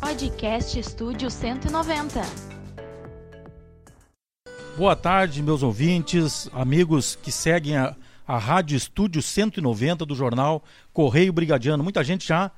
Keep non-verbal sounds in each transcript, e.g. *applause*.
Podcast Estúdio 190. Boa tarde, meus ouvintes, amigos que seguem a, a Rádio Estúdio 190 do jornal Correio Brigadiano. Muita gente já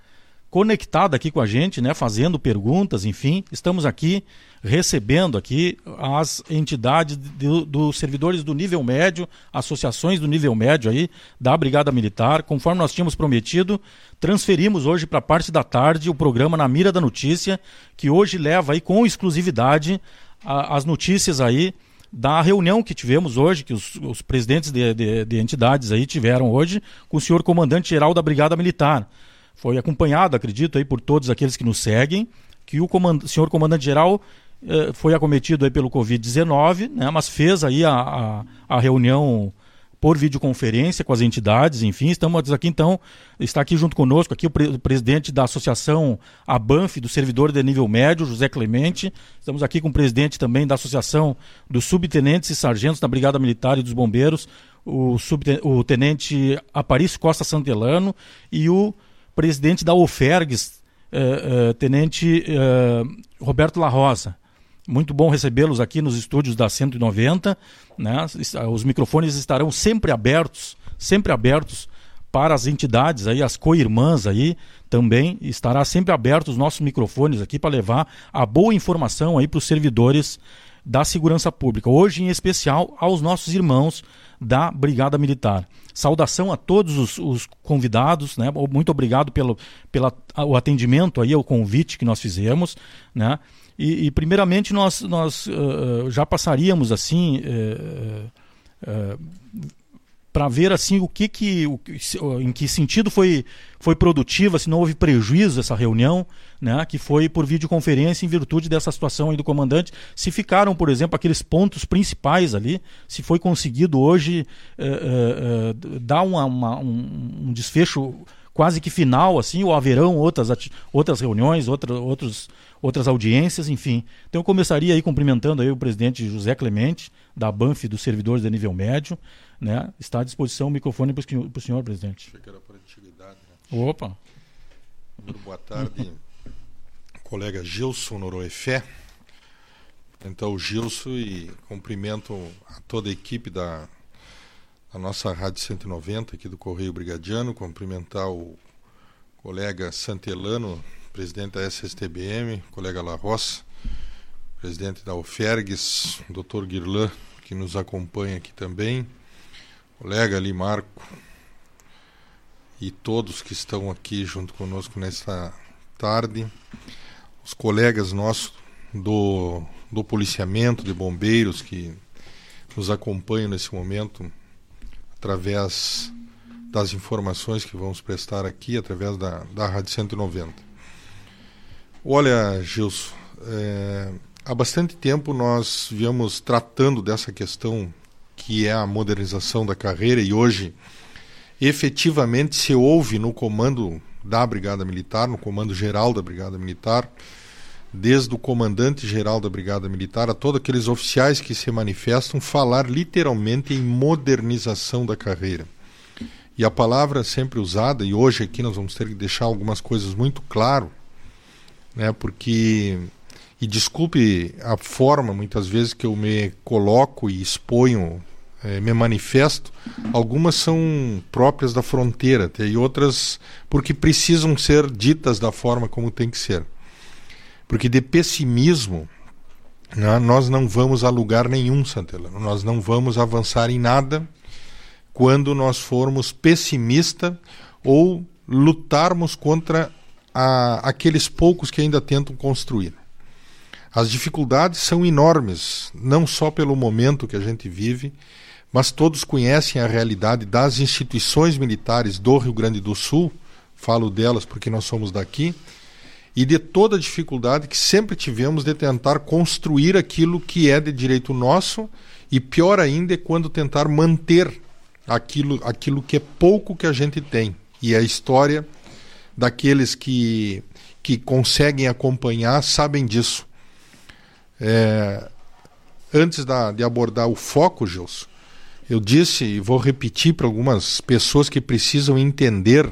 conectada aqui com a gente, né, fazendo perguntas, enfim. Estamos aqui recebendo aqui as entidades dos do servidores do nível médio, associações do nível médio aí da Brigada Militar. Conforme nós tínhamos prometido, transferimos hoje para a parte da tarde o programa Na Mira da Notícia, que hoje leva aí com exclusividade a, as notícias aí da reunião que tivemos hoje, que os, os presidentes de, de, de entidades aí tiveram hoje com o senhor comandante-geral da Brigada Militar foi acompanhado, acredito, aí por todos aqueles que nos seguem, que o comand senhor comandante-geral eh, foi acometido aí pelo Covid-19, né, mas fez aí a, a, a, reunião por videoconferência com as entidades, enfim, estamos aqui então, está aqui junto conosco aqui o, pre o presidente da Associação ABANF, do servidor de nível médio, José Clemente, estamos aqui com o presidente também da Associação dos Subtenentes e Sargentos da Brigada Militar e dos Bombeiros, o, o tenente Aparício Costa Santelano e o presidente da UFERGS, eh, eh, tenente eh, Roberto La Rosa. Muito bom recebê-los aqui nos estúdios da 190. Né? Os microfones estarão sempre abertos, sempre abertos para as entidades aí, as co-irmãs aí também estará sempre aberto os nossos microfones aqui para levar a boa informação aí para os servidores da segurança pública. Hoje em especial aos nossos irmãos da Brigada Militar. Saudação a todos os, os convidados, né? Muito obrigado pelo pela, o atendimento aí, o convite que nós fizemos, né? E, e primeiramente nós, nós uh, já passaríamos assim uh, uh, para ver assim o que que o, em que sentido foi foi produtiva, se não houve prejuízo essa reunião, né, que foi por videoconferência em virtude dessa situação aí do comandante, se ficaram, por exemplo, aqueles pontos principais ali, se foi conseguido hoje eh, eh, eh dar uma, uma, um, um, desfecho quase que final assim, ou haverão outras outras reuniões, outra, outros outras audiências, enfim. Então eu começaria aí cumprimentando aí o presidente José Clemente da Banf dos servidores de nível médio né? Está à disposição o microfone para o senhor, presidente. Achei que era por antiguidade. Né? Opa! Boa tarde, *laughs* colega Gilson Noroefé. Então, o Gilson e cumprimento a toda a equipe da, da nossa Rádio 190 aqui do Correio Brigadiano, cumprimentar o colega Santelano, presidente da SSTBM, colega La Roça, presidente da UFERGS, doutor Guirlan, que nos acompanha aqui também, colega ali, Marco, e todos que estão aqui junto conosco nesta tarde, os colegas nossos do, do policiamento, de bombeiros que nos acompanham nesse momento através das informações que vamos prestar aqui, através da, da Rádio 190. Olha, Gilson, é, há bastante tempo nós viemos tratando dessa questão que é a modernização da carreira, e hoje efetivamente se ouve no comando da Brigada Militar, no comando geral da Brigada Militar, desde o comandante geral da Brigada Militar a todos aqueles oficiais que se manifestam, falar literalmente em modernização da carreira. E a palavra sempre usada, e hoje aqui nós vamos ter que deixar algumas coisas muito claro, né, porque e desculpe a forma muitas vezes que eu me coloco e exponho é, me manifesto, algumas são próprias da fronteira e outras porque precisam ser ditas da forma como tem que ser. Porque de pessimismo né, nós não vamos a lugar nenhum, Santelano. Nós não vamos avançar em nada quando nós formos pessimista ou lutarmos contra a, aqueles poucos que ainda tentam construir. As dificuldades são enormes, não só pelo momento que a gente vive, mas todos conhecem a realidade das instituições militares do Rio Grande do Sul, falo delas porque nós somos daqui, e de toda a dificuldade que sempre tivemos de tentar construir aquilo que é de direito nosso, e pior ainda é quando tentar manter aquilo, aquilo que é pouco que a gente tem. E a história daqueles que, que conseguem acompanhar sabem disso. É, antes da, de abordar o foco, Gilson, eu disse e vou repetir para algumas pessoas que precisam entender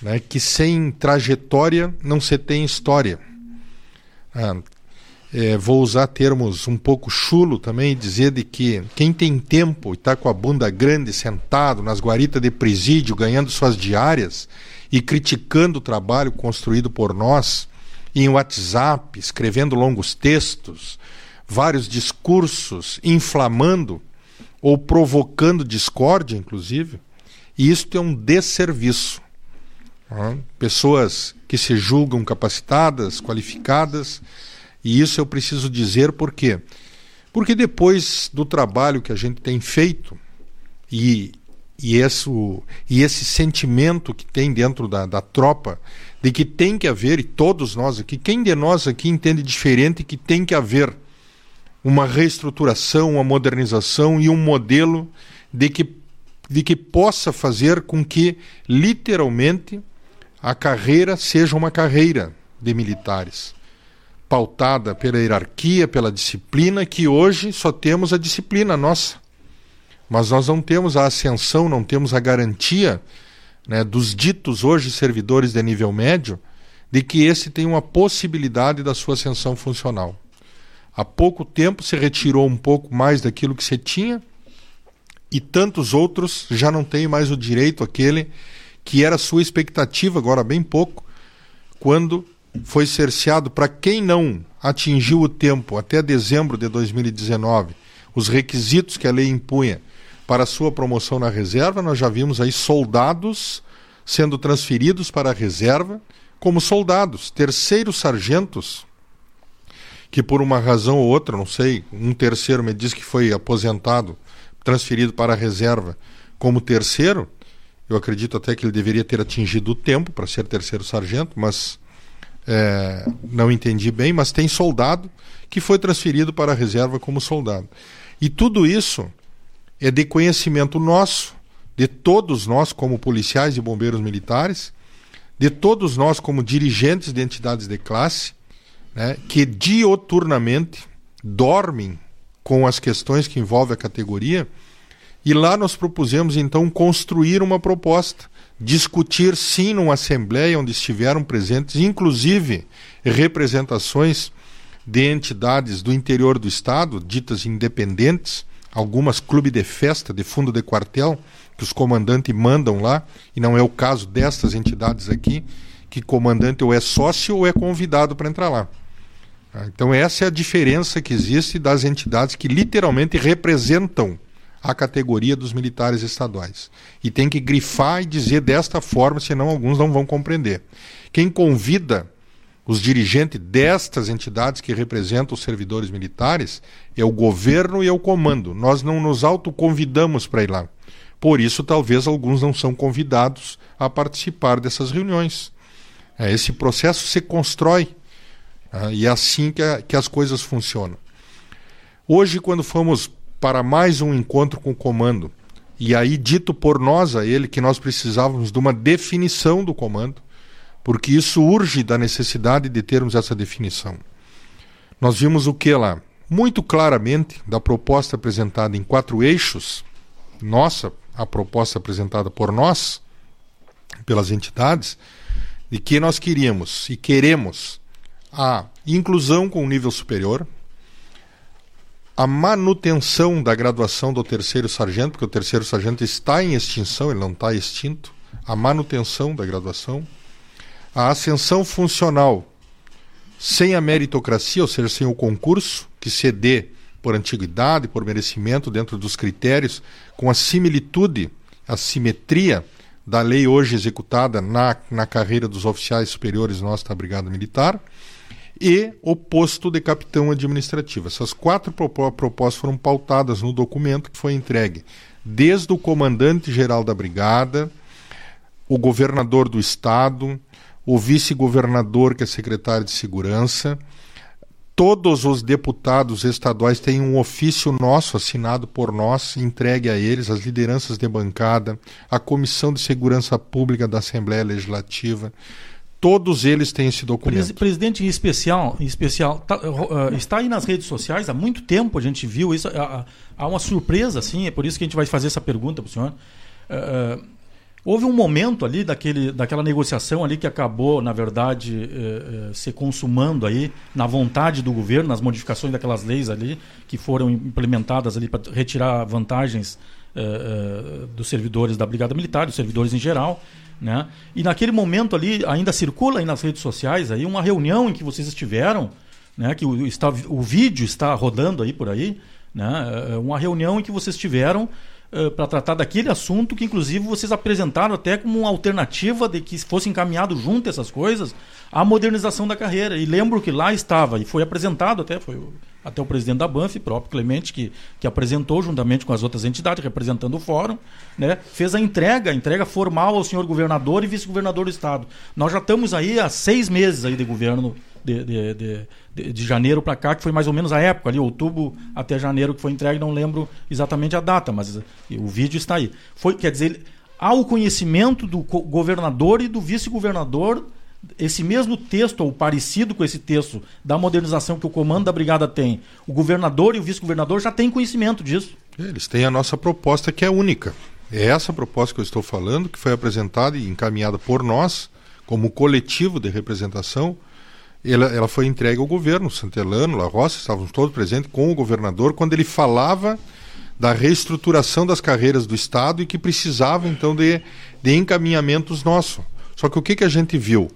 né, que sem trajetória não se tem história. Ah, é, vou usar termos um pouco chulo também, dizer de que quem tem tempo e está com a bunda grande sentado nas guaritas de presídio, ganhando suas diárias e criticando o trabalho construído por nós, em WhatsApp, escrevendo longos textos, vários discursos, inflamando ou provocando discórdia, inclusive, e isso é um desserviço. Pessoas que se julgam capacitadas, qualificadas, e isso eu preciso dizer por quê? Porque depois do trabalho que a gente tem feito e, e, esse, e esse sentimento que tem dentro da, da tropa de que tem que haver, e todos nós aqui, quem de nós aqui entende diferente que tem que haver uma reestruturação, uma modernização e um modelo de que, de que possa fazer com que, literalmente, a carreira seja uma carreira de militares pautada pela hierarquia, pela disciplina, que hoje só temos a disciplina nossa. Mas nós não temos a ascensão, não temos a garantia né, dos ditos hoje servidores de nível médio de que esse tem uma possibilidade da sua ascensão funcional. Há pouco tempo se retirou um pouco mais daquilo que se tinha e tantos outros já não têm mais o direito aquele que era sua expectativa, agora bem pouco, quando foi cerceado para quem não atingiu o tempo até dezembro de 2019, os requisitos que a lei impunha para sua promoção na reserva, nós já vimos aí soldados sendo transferidos para a reserva como soldados, terceiros sargentos, que por uma razão ou outra, não sei, um terceiro me diz que foi aposentado, transferido para a reserva como terceiro. Eu acredito até que ele deveria ter atingido o tempo para ser terceiro sargento, mas é, não entendi bem, mas tem soldado que foi transferido para a reserva como soldado. E tudo isso é de conhecimento nosso, de todos nós como policiais e bombeiros militares, de todos nós como dirigentes de entidades de classe, né, que dioturnamente dormem com as questões que envolvem a categoria. E lá nós propusemos então construir uma proposta discutir sim numa assembleia onde estiveram presentes, inclusive representações de entidades do interior do estado, ditas independentes, algumas clube de festa de fundo de quartel que os comandantes mandam lá, e não é o caso destas entidades aqui, que comandante ou é sócio ou é convidado para entrar lá. Então essa é a diferença que existe das entidades que literalmente representam a categoria dos militares estaduais. E tem que grifar e dizer desta forma, senão alguns não vão compreender. Quem convida os dirigentes destas entidades que representam os servidores militares é o governo e é o comando. Nós não nos autoconvidamos para ir lá. Por isso, talvez alguns não são convidados a participar dessas reuniões. É, esse processo se constrói é, e é assim que as coisas funcionam. Hoje, quando fomos para mais um encontro com o comando. E aí, dito por nós a ele que nós precisávamos de uma definição do comando, porque isso urge da necessidade de termos essa definição. Nós vimos o que lá? Muito claramente, da proposta apresentada em quatro eixos, nossa, a proposta apresentada por nós, pelas entidades, de que nós queríamos e queremos a inclusão com nível superior, a manutenção da graduação do terceiro sargento, porque o terceiro sargento está em extinção, ele não está extinto, a manutenção da graduação, a ascensão funcional sem a meritocracia, ou seja, sem o concurso, que se dê por antiguidade, por merecimento, dentro dos critérios, com a similitude, a simetria da lei hoje executada na, na carreira dos oficiais superiores nossa da Brigada Militar e o posto de capitão administrativo. Essas quatro propostas foram pautadas no documento que foi entregue desde o comandante-geral da brigada, o governador do estado, o vice-governador, que é secretário de segurança. Todos os deputados estaduais têm um ofício nosso assinado por nós, entregue a eles, as lideranças de bancada, a Comissão de Segurança Pública da Assembleia Legislativa, Todos eles têm esse documento. Presidente, em especial, em especial tá, uh, está aí nas redes sociais há muito tempo, a gente viu isso. Há, há uma surpresa, assim, é por isso que a gente vai fazer essa pergunta para o senhor. Uh, Houve um momento ali daquele, daquela negociação ali que acabou, na verdade, eh, eh, se consumando aí na vontade do governo, nas modificações daquelas leis ali que foram implementadas ali para retirar vantagens eh, eh, dos servidores da Brigada Militar, dos servidores em geral, né? E naquele momento ali ainda circula aí nas redes sociais aí uma reunião em que vocês estiveram, né? Que o, está, o vídeo está rodando aí por aí, né? Eh, uma reunião em que vocês tiveram Uh, para tratar daquele assunto que, inclusive, vocês apresentaram até como uma alternativa de que fosse encaminhado junto essas coisas a modernização da carreira. E lembro que lá estava, e foi apresentado até, foi até o presidente da Banff, próprio Clemente, que, que apresentou juntamente com as outras entidades, representando o fórum, né, fez a entrega, a entrega formal ao senhor governador e vice-governador do estado. Nós já estamos aí há seis meses aí de governo de, de, de, de, janeiro para cá, que foi mais ou menos a época, ali, outubro até janeiro que foi entregue, não lembro exatamente a data, mas o vídeo está aí. Foi, quer dizer, há o conhecimento do governador e do vice-governador esse mesmo texto, ou parecido com esse texto da modernização que o comando da brigada tem, o governador e o vice-governador já têm conhecimento disso. Eles têm a nossa proposta que é única. É essa proposta que eu estou falando, que foi apresentada e encaminhada por nós, como coletivo de representação. Ela, ela foi entregue ao governo, Santelano, La Roça, estávamos todos presentes com o governador, quando ele falava da reestruturação das carreiras do Estado e que precisava, então, de, de encaminhamentos nossos. Só que o que, que a gente viu?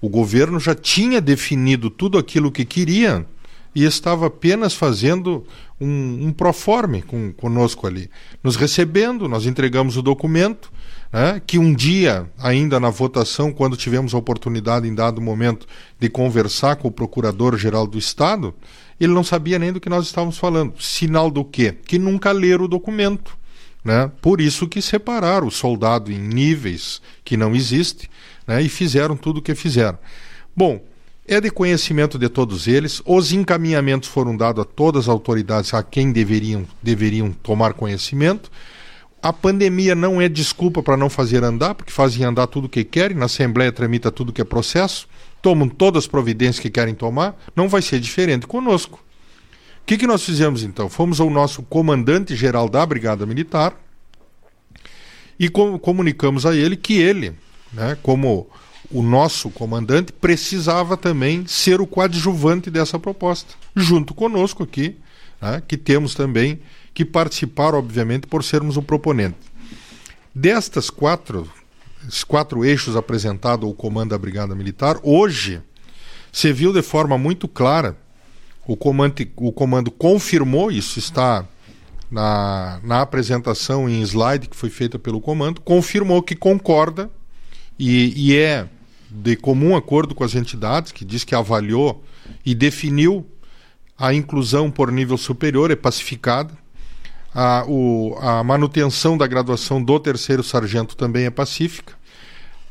O governo já tinha definido tudo aquilo que queria e estava apenas fazendo um, um proforme com, conosco ali. Nos recebendo, nós entregamos o documento, né, que um dia, ainda na votação, quando tivemos a oportunidade, em dado momento, de conversar com o Procurador-Geral do Estado, ele não sabia nem do que nós estávamos falando. Sinal do quê? Que nunca leram o documento. Né? Por isso que separaram o soldado em níveis que não existe né, e fizeram tudo o que fizeram. Bom, é de conhecimento de todos eles, os encaminhamentos foram dados a todas as autoridades a quem deveriam, deveriam tomar conhecimento. A pandemia não é desculpa para não fazer andar, porque fazem andar tudo o que querem, na Assembleia tramita tudo que é processo, tomam todas as providências que querem tomar, não vai ser diferente conosco. O que, que nós fizemos então? Fomos ao nosso comandante-geral da Brigada Militar e com, comunicamos a ele que ele né, como o nosso comandante, precisava também ser o coadjuvante dessa proposta, junto conosco aqui, né, que temos também que participar, obviamente, por sermos o proponente. Destas quatro, esses quatro eixos apresentados ao comando da Brigada Militar, hoje se viu de forma muito clara, o comando, o comando confirmou, isso está na, na apresentação em slide que foi feita pelo comando, confirmou que concorda e, e é de comum acordo com as entidades, que diz que avaliou e definiu a inclusão por nível superior, é pacificada. A, o, a manutenção da graduação do terceiro sargento também é pacífica.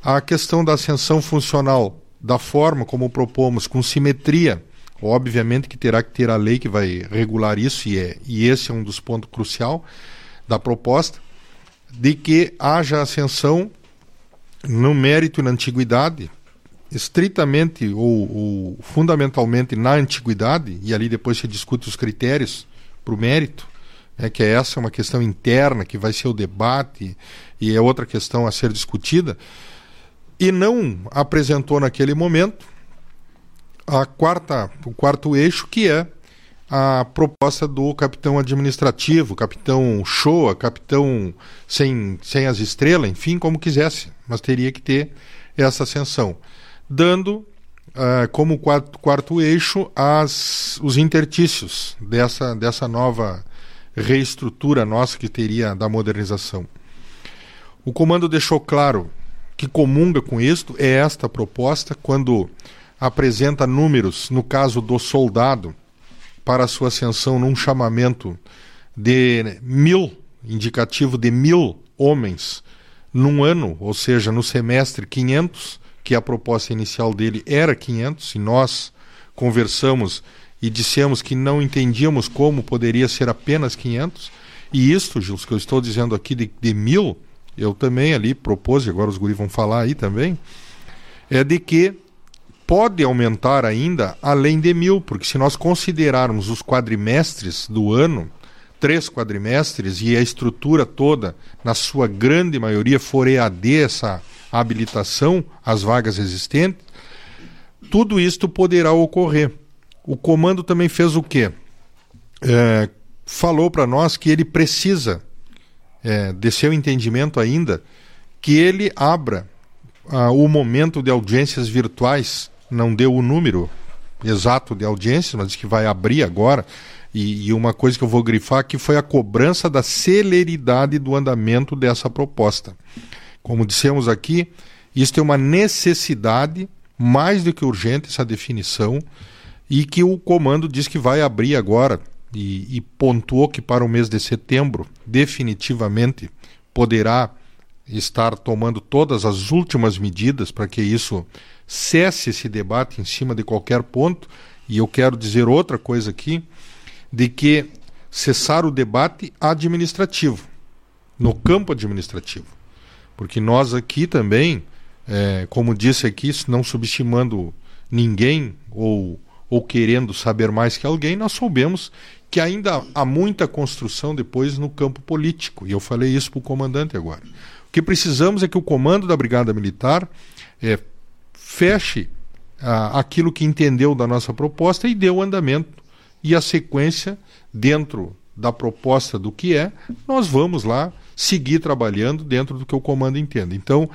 A questão da ascensão funcional, da forma como propomos, com simetria, obviamente que terá que ter a lei que vai regular isso, e, é, e esse é um dos pontos crucial da proposta, de que haja ascensão no mérito e na antiguidade, estritamente ou, ou, fundamentalmente na antiguidade, e ali depois se discute os critérios para o mérito, é que essa é uma questão interna que vai ser o debate e é outra questão a ser discutida, e não apresentou naquele momento a quarta, o quarto eixo, que é a proposta do capitão administrativo, capitão show, capitão sem, sem as estrelas, enfim, como quisesse, mas teria que ter essa ascensão, dando uh, como quarto, quarto eixo as, os intertícios dessa, dessa nova reestrutura nossa que teria da modernização. O comando deixou claro que comunga com isto, é esta proposta, quando apresenta números, no caso do soldado, para sua ascensão num chamamento de mil, indicativo de mil homens num ano, ou seja, no semestre 500, que a proposta inicial dele era 500, e nós conversamos e dissemos que não entendíamos como poderia ser apenas 500. E isto, Gils, que eu estou dizendo aqui de, de mil, eu também ali propus, e agora os guris vão falar aí também, é de que pode aumentar ainda além de mil, porque se nós considerarmos os quadrimestres do ano, três quadrimestres e a estrutura toda, na sua grande maioria, for EAD essa habilitação às vagas existentes, tudo isto poderá ocorrer. O comando também fez o quê? É, falou para nós que ele precisa, é, de seu entendimento ainda, que ele abra ah, o momento de audiências virtuais, não deu o número exato de audiências, mas que vai abrir agora. E, e, uma coisa que eu vou grifar que foi a cobrança da celeridade do andamento dessa proposta. Como dissemos aqui, isso é uma necessidade mais do que urgente essa definição e que o comando diz que vai abrir agora e, e pontuou que para o mês de setembro definitivamente poderá estar tomando todas as últimas medidas para que isso cesse esse debate em cima de qualquer ponto. E eu quero dizer outra coisa aqui, de que cessar o debate administrativo, no campo administrativo. Porque nós aqui também, é, como disse aqui, não subestimando ninguém ou, ou querendo saber mais que alguém, nós soubemos que ainda há muita construção depois no campo político. E eu falei isso para o comandante agora. O que precisamos é que o comando da Brigada Militar é, feche ah, aquilo que entendeu da nossa proposta e dê o andamento e a sequência dentro da proposta do que é, nós vamos lá seguir trabalhando dentro do que o comando entende. Então,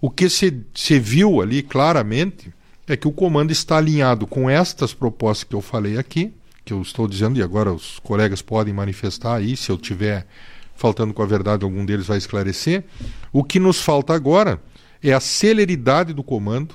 o que se, se viu ali claramente é que o comando está alinhado com estas propostas que eu falei aqui, que eu estou dizendo, e agora os colegas podem manifestar aí, se eu tiver faltando com a verdade, algum deles vai esclarecer. O que nos falta agora é a celeridade do comando,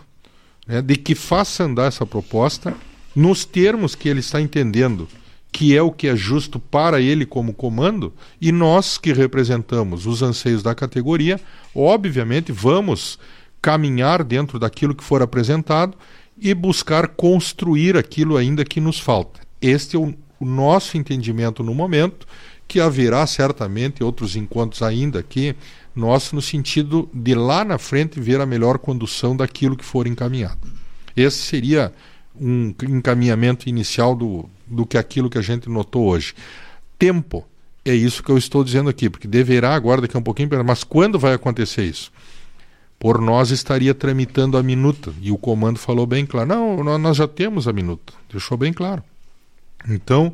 né, de que faça andar essa proposta nos termos que ele está entendendo que é o que é justo para ele como comando, e nós que representamos os anseios da categoria, obviamente vamos caminhar dentro daquilo que for apresentado e buscar construir aquilo ainda que nos falta. Este é o, nosso entendimento no momento que haverá certamente outros encontros ainda aqui, nosso no sentido de lá na frente ver a melhor condução daquilo que for encaminhado. Esse seria um encaminhamento inicial do, do que aquilo que a gente notou hoje. Tempo, é isso que eu estou dizendo aqui, porque deverá agora, daqui a um pouquinho, mas quando vai acontecer isso? Por nós estaria tramitando a minuta, e o comando falou bem claro, não, nós já temos a minuta, deixou bem claro. Então,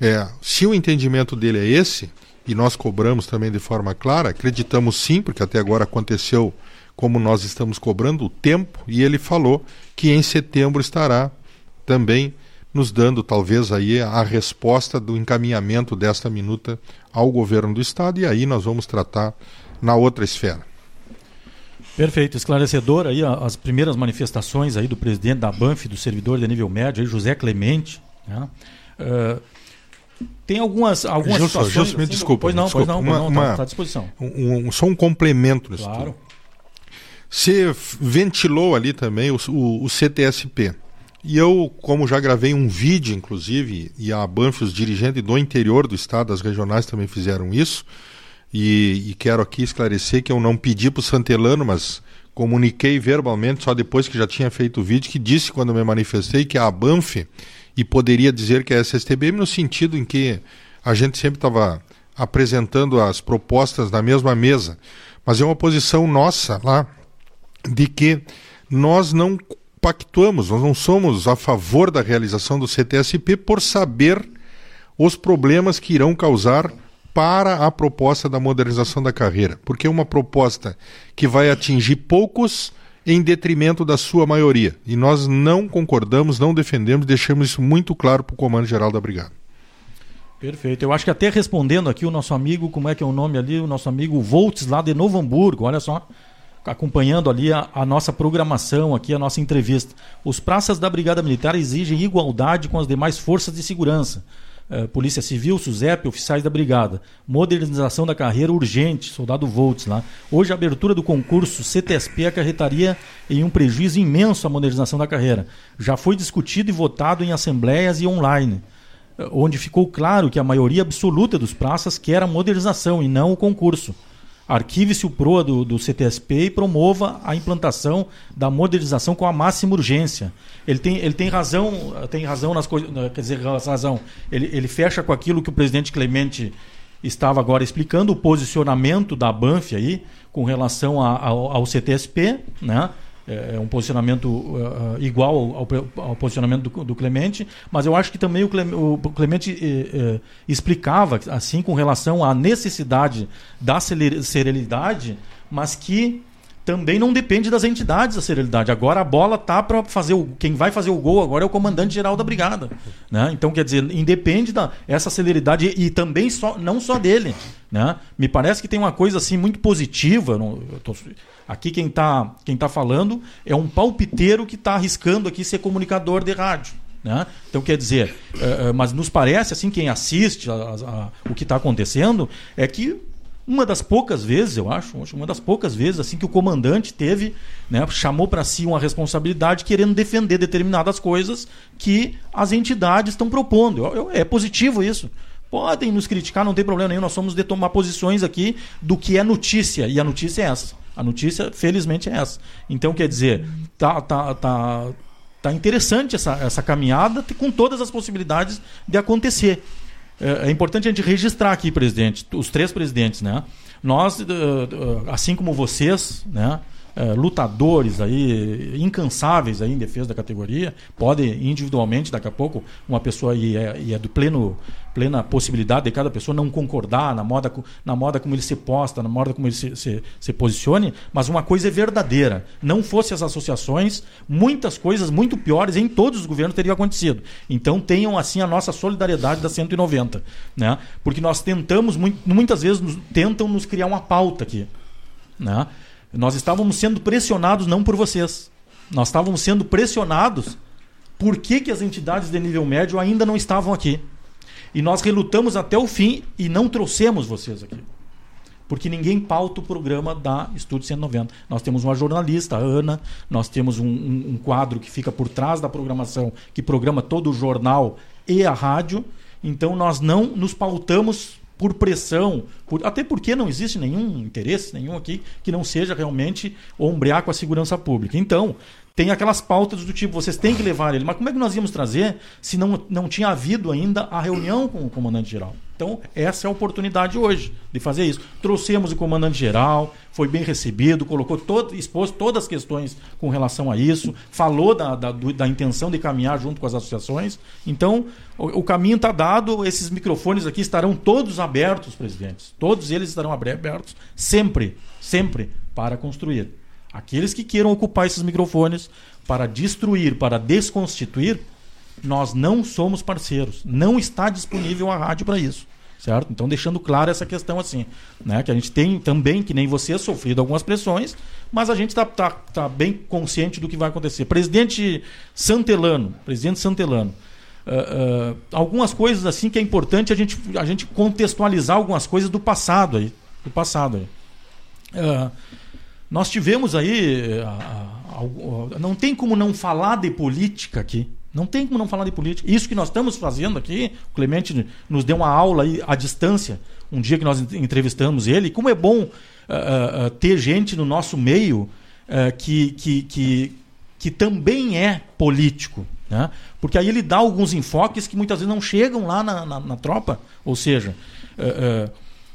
é, se o entendimento dele é esse, e nós cobramos também de forma clara, acreditamos sim, porque até agora aconteceu como nós estamos cobrando o tempo, e ele falou que em setembro estará também nos dando talvez aí a resposta do encaminhamento desta minuta ao governo do estado e aí nós vamos tratar na outra esfera. Perfeito, esclarecedor aí as primeiras manifestações aí do presidente da Banf, do servidor de nível médio, aí, José Clemente, né? uh, tem algumas, algumas Gilson, situações. Gilson, me desculpa. Pois não, desculpa, pois não, uma, pois não, está tá à disposição. Um, um, só um complemento nisso claro. Tudo. Você ventilou ali também o, o, o, CTSP. E eu, como já gravei um vídeo, inclusive, e a Banff, os dirigentes do interior do estado, as regionais também fizeram isso, e, e quero aqui esclarecer que eu não pedi para o Santelano, mas comuniquei verbalmente, só depois que já tinha feito o vídeo, que disse quando me manifestei que a Banff e poderia dizer que é SSTBM no sentido em que a gente sempre estava apresentando as propostas na mesma mesa, mas é uma posição nossa lá de que nós não pactuamos, nós não somos a favor da realização do CTSP por saber os problemas que irão causar para a proposta da modernização da carreira, porque é uma proposta que vai atingir poucos em detrimento da sua maioria. E nós não concordamos, não defendemos, deixamos isso muito claro para o Comando Geral da Brigada. Perfeito. Eu acho que até respondendo aqui o nosso amigo, como é que é o nome ali, o nosso amigo Volts lá de Novo Hamburgo, olha só, acompanhando ali a, a, nossa programação aqui, a nossa entrevista. Os praças da Brigada Militar exigem igualdade com as demais forças de segurança. Eh, Polícia Civil, SUSEP, oficiais da Brigada. Modernização da carreira urgente, soldado Volts lá. Hoje a abertura do concurso CTSP acarretaria em um prejuízo imenso a modernização da carreira. Já foi discutido e votado em assembleias e online, eh, onde ficou claro que a maioria absoluta dos praças quer a modernização e não o concurso. Arquive-se o PROA do, do CTSP e promova a implantação da modernização com a máxima urgência. Ele tem, ele tem razão, tem razão nas coisas, quer dizer, razão. Ele, ele fecha com aquilo que o presidente Clemente estava agora explicando, o posicionamento da Banff aí com relação a, ao, ao CTSP, né? É, é um posicionamento uh, igual ao, ao, posicionamento do, do, Clemente, mas eu acho que também o Clemente, o Clemente eh, explicava, assim, com relação à necessidade da serenidade, mas que também não depende das entidades a serenidade. Agora a bola tá para fazer o quem vai fazer o gol agora é o comandante geral da brigada, né? Então quer dizer, independe da essa celeridade e, também só não só dele, né? Me parece que tem uma coisa assim muito positiva, no, tô, aqui quem está quem tá falando é um palpiteiro que está arriscando aqui ser comunicador de rádio. Né? Então, quer dizer, uh, uh, mas nos parece, assim, quem assiste a, a, a, o que está acontecendo, é que uma das poucas vezes, eu acho, uma das poucas vezes assim que o comandante teve, né, chamou para si uma responsabilidade querendo defender determinadas coisas que as entidades estão propondo. Eu, eu, é positivo isso. Podem nos criticar, não tem problema nenhum. Nós somos de tomar posições aqui do que é notícia e a notícia é essa. A notícia, felizmente, é essa. Então, quer dizer, tá, tá, tá, tá interessante essa, essa caminhada com todas as possibilidades de acontecer. É, é importante a gente registrar aqui, presidente, os três presidentes, né? Nós, assim como vocês, né? É, lutadores aí, incansáveis aí em defesa da categoria, podem individualmente, daqui a pouco, uma pessoa e é, e é do pleno, plena possibilidade de cada pessoa não concordar na moda, na moda como ele se posta, na moda como ele se, se, se posicione, mas uma coisa é verdadeira. Não fosse as associações, muitas coisas muito piores em todos os governos teriam acontecido. Então tenham assim a nossa solidariedade da 190, né? Porque nós tentamos, muitas vezes tentam nos criar uma pauta aqui, né? Nós estávamos sendo pressionados não por vocês. Nós estávamos sendo pressionados por que, que as entidades de nível médio ainda não estavam aqui. E nós relutamos até o fim e não trouxemos vocês aqui. Porque ninguém pauta o programa da Estúdio 190. Nós temos uma jornalista, a Ana, nós temos um, um, um quadro que fica por trás da programação, que programa todo o jornal e a rádio. Então nós não nos pautamos por pressão, por, até porque não existe nenhum interesse nenhum aqui que não seja realmente ombrear com a segurança pública. Então, tem aquelas pautas do tipo, vocês têm que levar ele. Mas como é que nós íamos trazer se não, não tinha havido ainda a reunião com o comandante-geral? Então, essa é a oportunidade hoje de fazer isso. Trouxemos o comandante-geral, foi bem recebido, colocou todo, expôs todas as questões com relação a isso, falou da, da, da intenção de caminhar junto com as associações. Então, o, o caminho está dado, esses microfones aqui estarão todos abertos, presidentes. Todos eles estarão abertos, sempre, sempre, para construir. Aqueles que queiram ocupar esses microfones para destruir, para desconstituir, nós não somos parceiros. Não está disponível a rádio para isso. Certo? Então, deixando claro essa questão assim, né? que a gente tem também, que nem você, sofrido algumas pressões, mas a gente está tá, tá bem consciente do que vai acontecer. Presidente Santelano, presidente Santelano, uh, uh, algumas coisas assim que é importante a gente, a gente contextualizar algumas coisas do passado aí. Do passado aí. Uh, nós tivemos aí. Não tem como não falar de política aqui. Não tem como não falar de política. Isso que nós estamos fazendo aqui, o Clemente nos deu uma aula aí à distância, um dia que nós entrevistamos ele. Como é bom uh, uh, ter gente no nosso meio uh, que, que, que, que também é político. Né? Porque aí ele dá alguns enfoques que muitas vezes não chegam lá na, na, na tropa. Ou seja,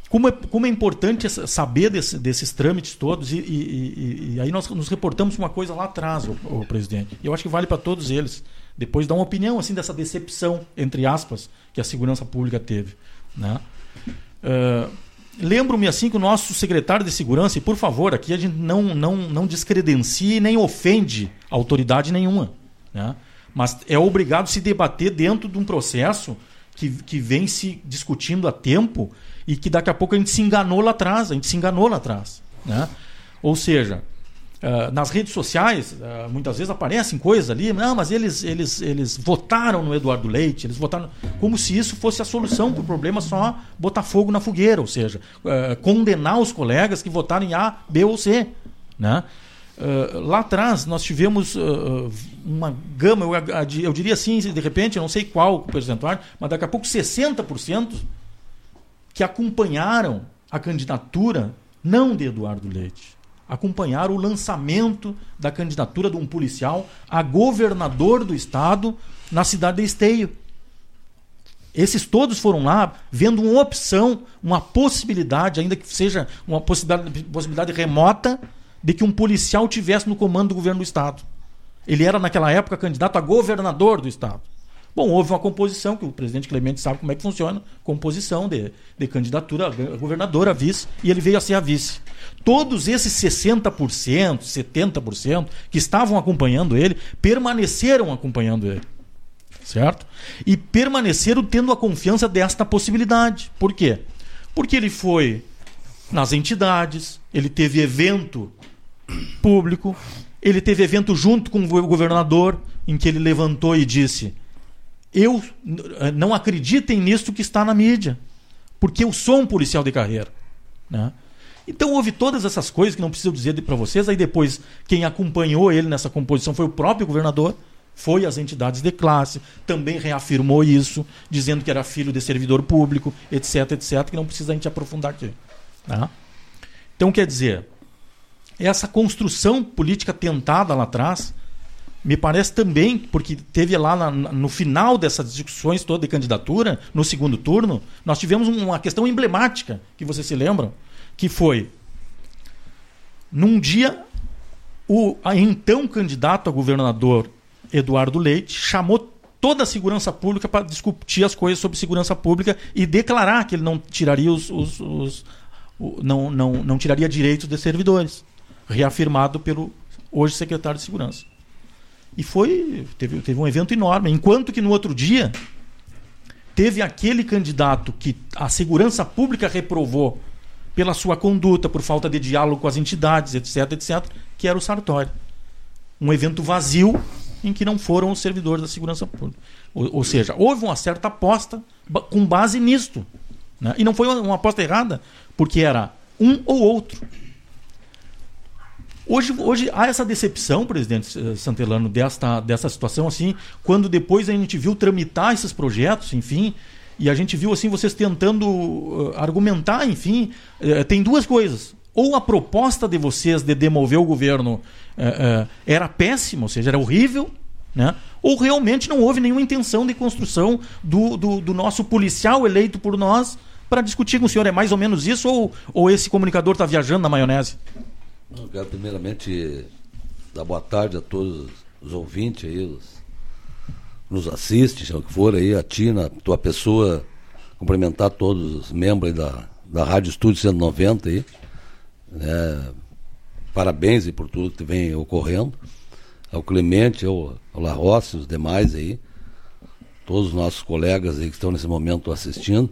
como é, como é importante saber desse, desses trâmites todos e, e, e, e, aí nós nos reportamos uma coisa lá atrás, o, o presidente. Eu acho que vale para todos eles. Depois dar uma opinião assim dessa decepção, entre aspas, que a segurança pública teve. Né? Uh, Lembro-me assim que o nosso secretário de segurança, e por favor, aqui a gente não, não, não descredencia nem ofende autoridade nenhuma. Né? Mas é obrigado a se debater dentro de um processo que, que vem se discutindo há tempo e que daqui a pouco a gente se enganou lá atrás, a gente se enganou lá atrás. Né? Ou seja, uh, nas redes sociais, uh, muitas vezes aparecem coisas ali, não, mas eles, eles, eles votaram no Eduardo Leite, eles votaram como se isso fosse a solução para o problema, só botar fogo na fogueira, ou seja, uh, condenar os colegas que votaram em A, B ou C. Né? Lá atrás nós tivemos uma gama, eu, eu, diria assim, de repente, não sei qual percentual, mas daqui a pouco 60% que acompanharam a candidatura não de Eduardo Leite. Acompanharam o lançamento da candidatura de um policial a governador do estado na cidade de Esteio. Esses todos foram lá vendo uma opção, uma possibilidade, ainda que seja uma possibilidade, possibilidade remota, de que um policial tivesse no comando do governo do Estado. Ele era, naquela época, candidato a governador do Estado. Bom, houve uma composição, que o presidente Clemente sabe como é que funciona, composição de, de candidatura a governador, a vice, e ele veio a ser a vice. Todos esses 60%, 70% que estavam acompanhando ele, permaneceram acompanhando ele. Certo? E permaneceram tendo a confiança desta possibilidade. Por quê? Porque ele foi nas entidades, ele teve evento público, ele teve evento junto com o governador, em que ele levantou e disse: Eu não acreditem nisso que está na mídia, porque eu sou um policial de carreira. Né? Então houve todas essas coisas que não preciso dizer para vocês. Aí depois, quem acompanhou ele nessa composição foi o próprio governador, foi as entidades de classe, também reafirmou isso, dizendo que era filho de servidor público, etc, etc, que não precisa a gente aprofundar aqui. Tá? Então, quer dizer, essa construção política tentada lá atrás, me parece também, porque teve lá na, no final dessas discussões todas de candidatura, no segundo turno, nós tivemos uma questão emblemática, que vocês se lembram, que foi, num dia, o então candidato a governador Eduardo Leite chamou toda a segurança pública para discutir as coisas sobre segurança pública e declarar que ele não tiraria os, os, os não, não, não tiraria direitos de servidores, reafirmado pelo hoje secretário de Segurança. E foi teve, teve um evento enorme. Enquanto que no outro dia teve aquele candidato que a segurança pública reprovou pela sua conduta, por falta de diálogo com as entidades, etc, etc, que era o Sartori. Um evento vazio em que não foram os servidores da segurança pública. Ou, ou seja, houve uma certa aposta com base nisto. Né? E não foi uma, uma aposta errada, porque era um ou outro. Hoje, hoje há essa decepção, presidente eh, Santelano, desta, dessa situação, assim, quando depois a gente viu tramitar esses projetos, enfim, e a gente viu assim vocês tentando uh, argumentar, enfim, uh, tem duas coisas. Ou a proposta de vocês de demover o governo uh, era péssima, ou seja, era horrível, né? ou realmente não houve nenhuma intenção de construção do, do, do nosso policial eleito por nós para discutir com o senhor. É mais ou menos isso ou, ou esse comunicador está viajando na maionese? Eu quero primeiramente dar boa tarde a todos os ouvintes aí, os, nos assistem, seja o que for aí, a Tina, tua pessoa, cumprimentar todos os membros da, da Rádio Estúdio 190 aí. Né? Parabéns aí por tudo que vem ocorrendo. Ao Clemente, ao, ao La Rossi, os demais aí, todos os nossos colegas aí que estão nesse momento assistindo.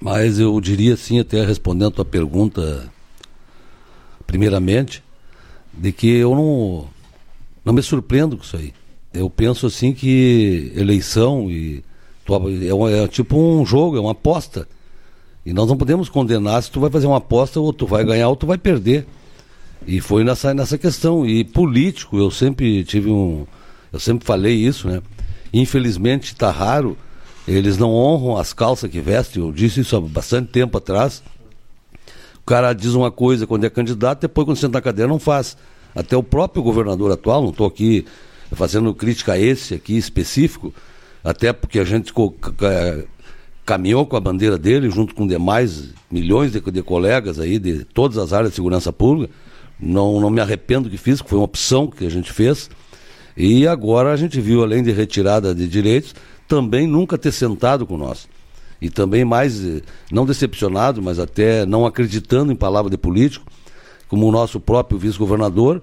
Mas eu diria assim, até respondendo a tua pergunta, primeiramente, de que eu não, não me surpreendo com isso aí. Eu penso assim que eleição e é, é tipo um jogo, é uma aposta. E nós não podemos condenar se tu vai fazer uma aposta ou tu vai ganhar ou tu vai perder. E foi nessa, nessa questão. E político, eu sempre tive um. Eu sempre falei isso, né? Infelizmente está raro eles não honram as calças que vestem. Eu disse isso há bastante tempo atrás. Cara diz uma coisa quando é candidato, depois quando senta na cadeira não faz. Até o próprio governador atual, não estou aqui fazendo crítica a esse aqui específico, até porque a gente caminhou com a bandeira dele, junto com demais milhões de, de, colegas aí de todas as áreas de segurança pública. Não, não me arrependo que fiz, que foi uma opção que a gente fez. E agora a gente viu, além de retirada de direitos, também nunca ter sentado com nós. E também mais, eh, não decepcionado, mas até não acreditando em palavra de político, como o nosso próprio vice-governador,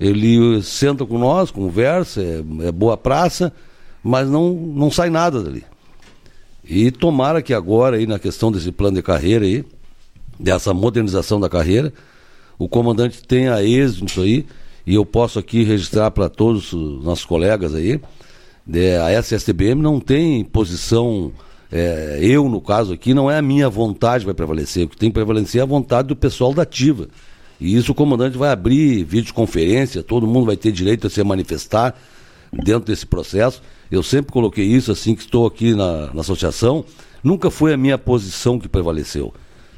ele senta com nós, conversa, é, é, boa praça, mas não, não sai nada dali. E tomara que agora, aí, na questão desse plano de carreira aí, dessa modernização da carreira, o comandante tenha êxito nisso aí, e eu posso aqui registrar para todos os nossos colegas aí, é, a SSTBM não tem posição, é, eu no caso aqui, não é a minha vontade que vai prevalecer, o que tem que prevalecer é a vontade do pessoal da ativa. E isso o comandante vai abrir videoconferência, todo mundo vai ter direito a se manifestar dentro desse processo. Eu sempre coloquei isso assim que estou aqui na, na associação. Nunca foi a minha posição que prevaleceu.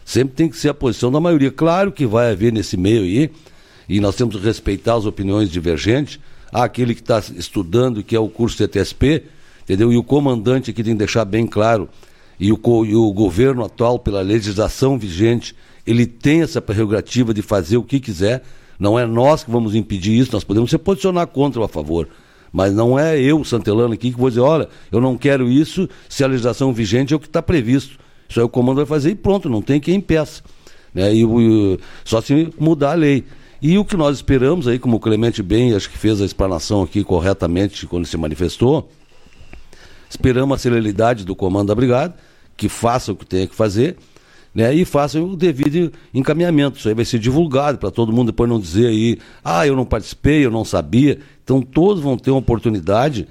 Sempre tem que ser a posição da maioria. Claro que vai haver nesse meio aí, e nós temos que respeitar as opiniões divergentes. Há aquele que está estudando, que é o curso TTSP, entendeu? E o comandante aqui tem que deixar bem claro, e o, e o governo atual, pela legislação vigente, ele tem essa prerrogativa de fazer o que quiser. Não é nós que vamos impedir isso, nós podemos se posicionar contra ou a favor. Mas não é eu, Santelano, aqui que vou dizer, olha, eu não quero isso se a legislação vigente é o que está previsto. Isso aí o comando vai fazer e pronto, não tem quem impeça. Né? E, e, só se mudar a lei. E o que nós esperamos aí, como o Clemente bem, acho que fez a explanação aqui corretamente quando se manifestou, esperamos a celeridade do comando da brigada, que faça o que tem que fazer, né, e faça o devido encaminhamento. Isso aí vai ser divulgado para todo mundo depois não dizer aí, ah, eu não participei, eu não sabia. Então todos vão ter uma oportunidade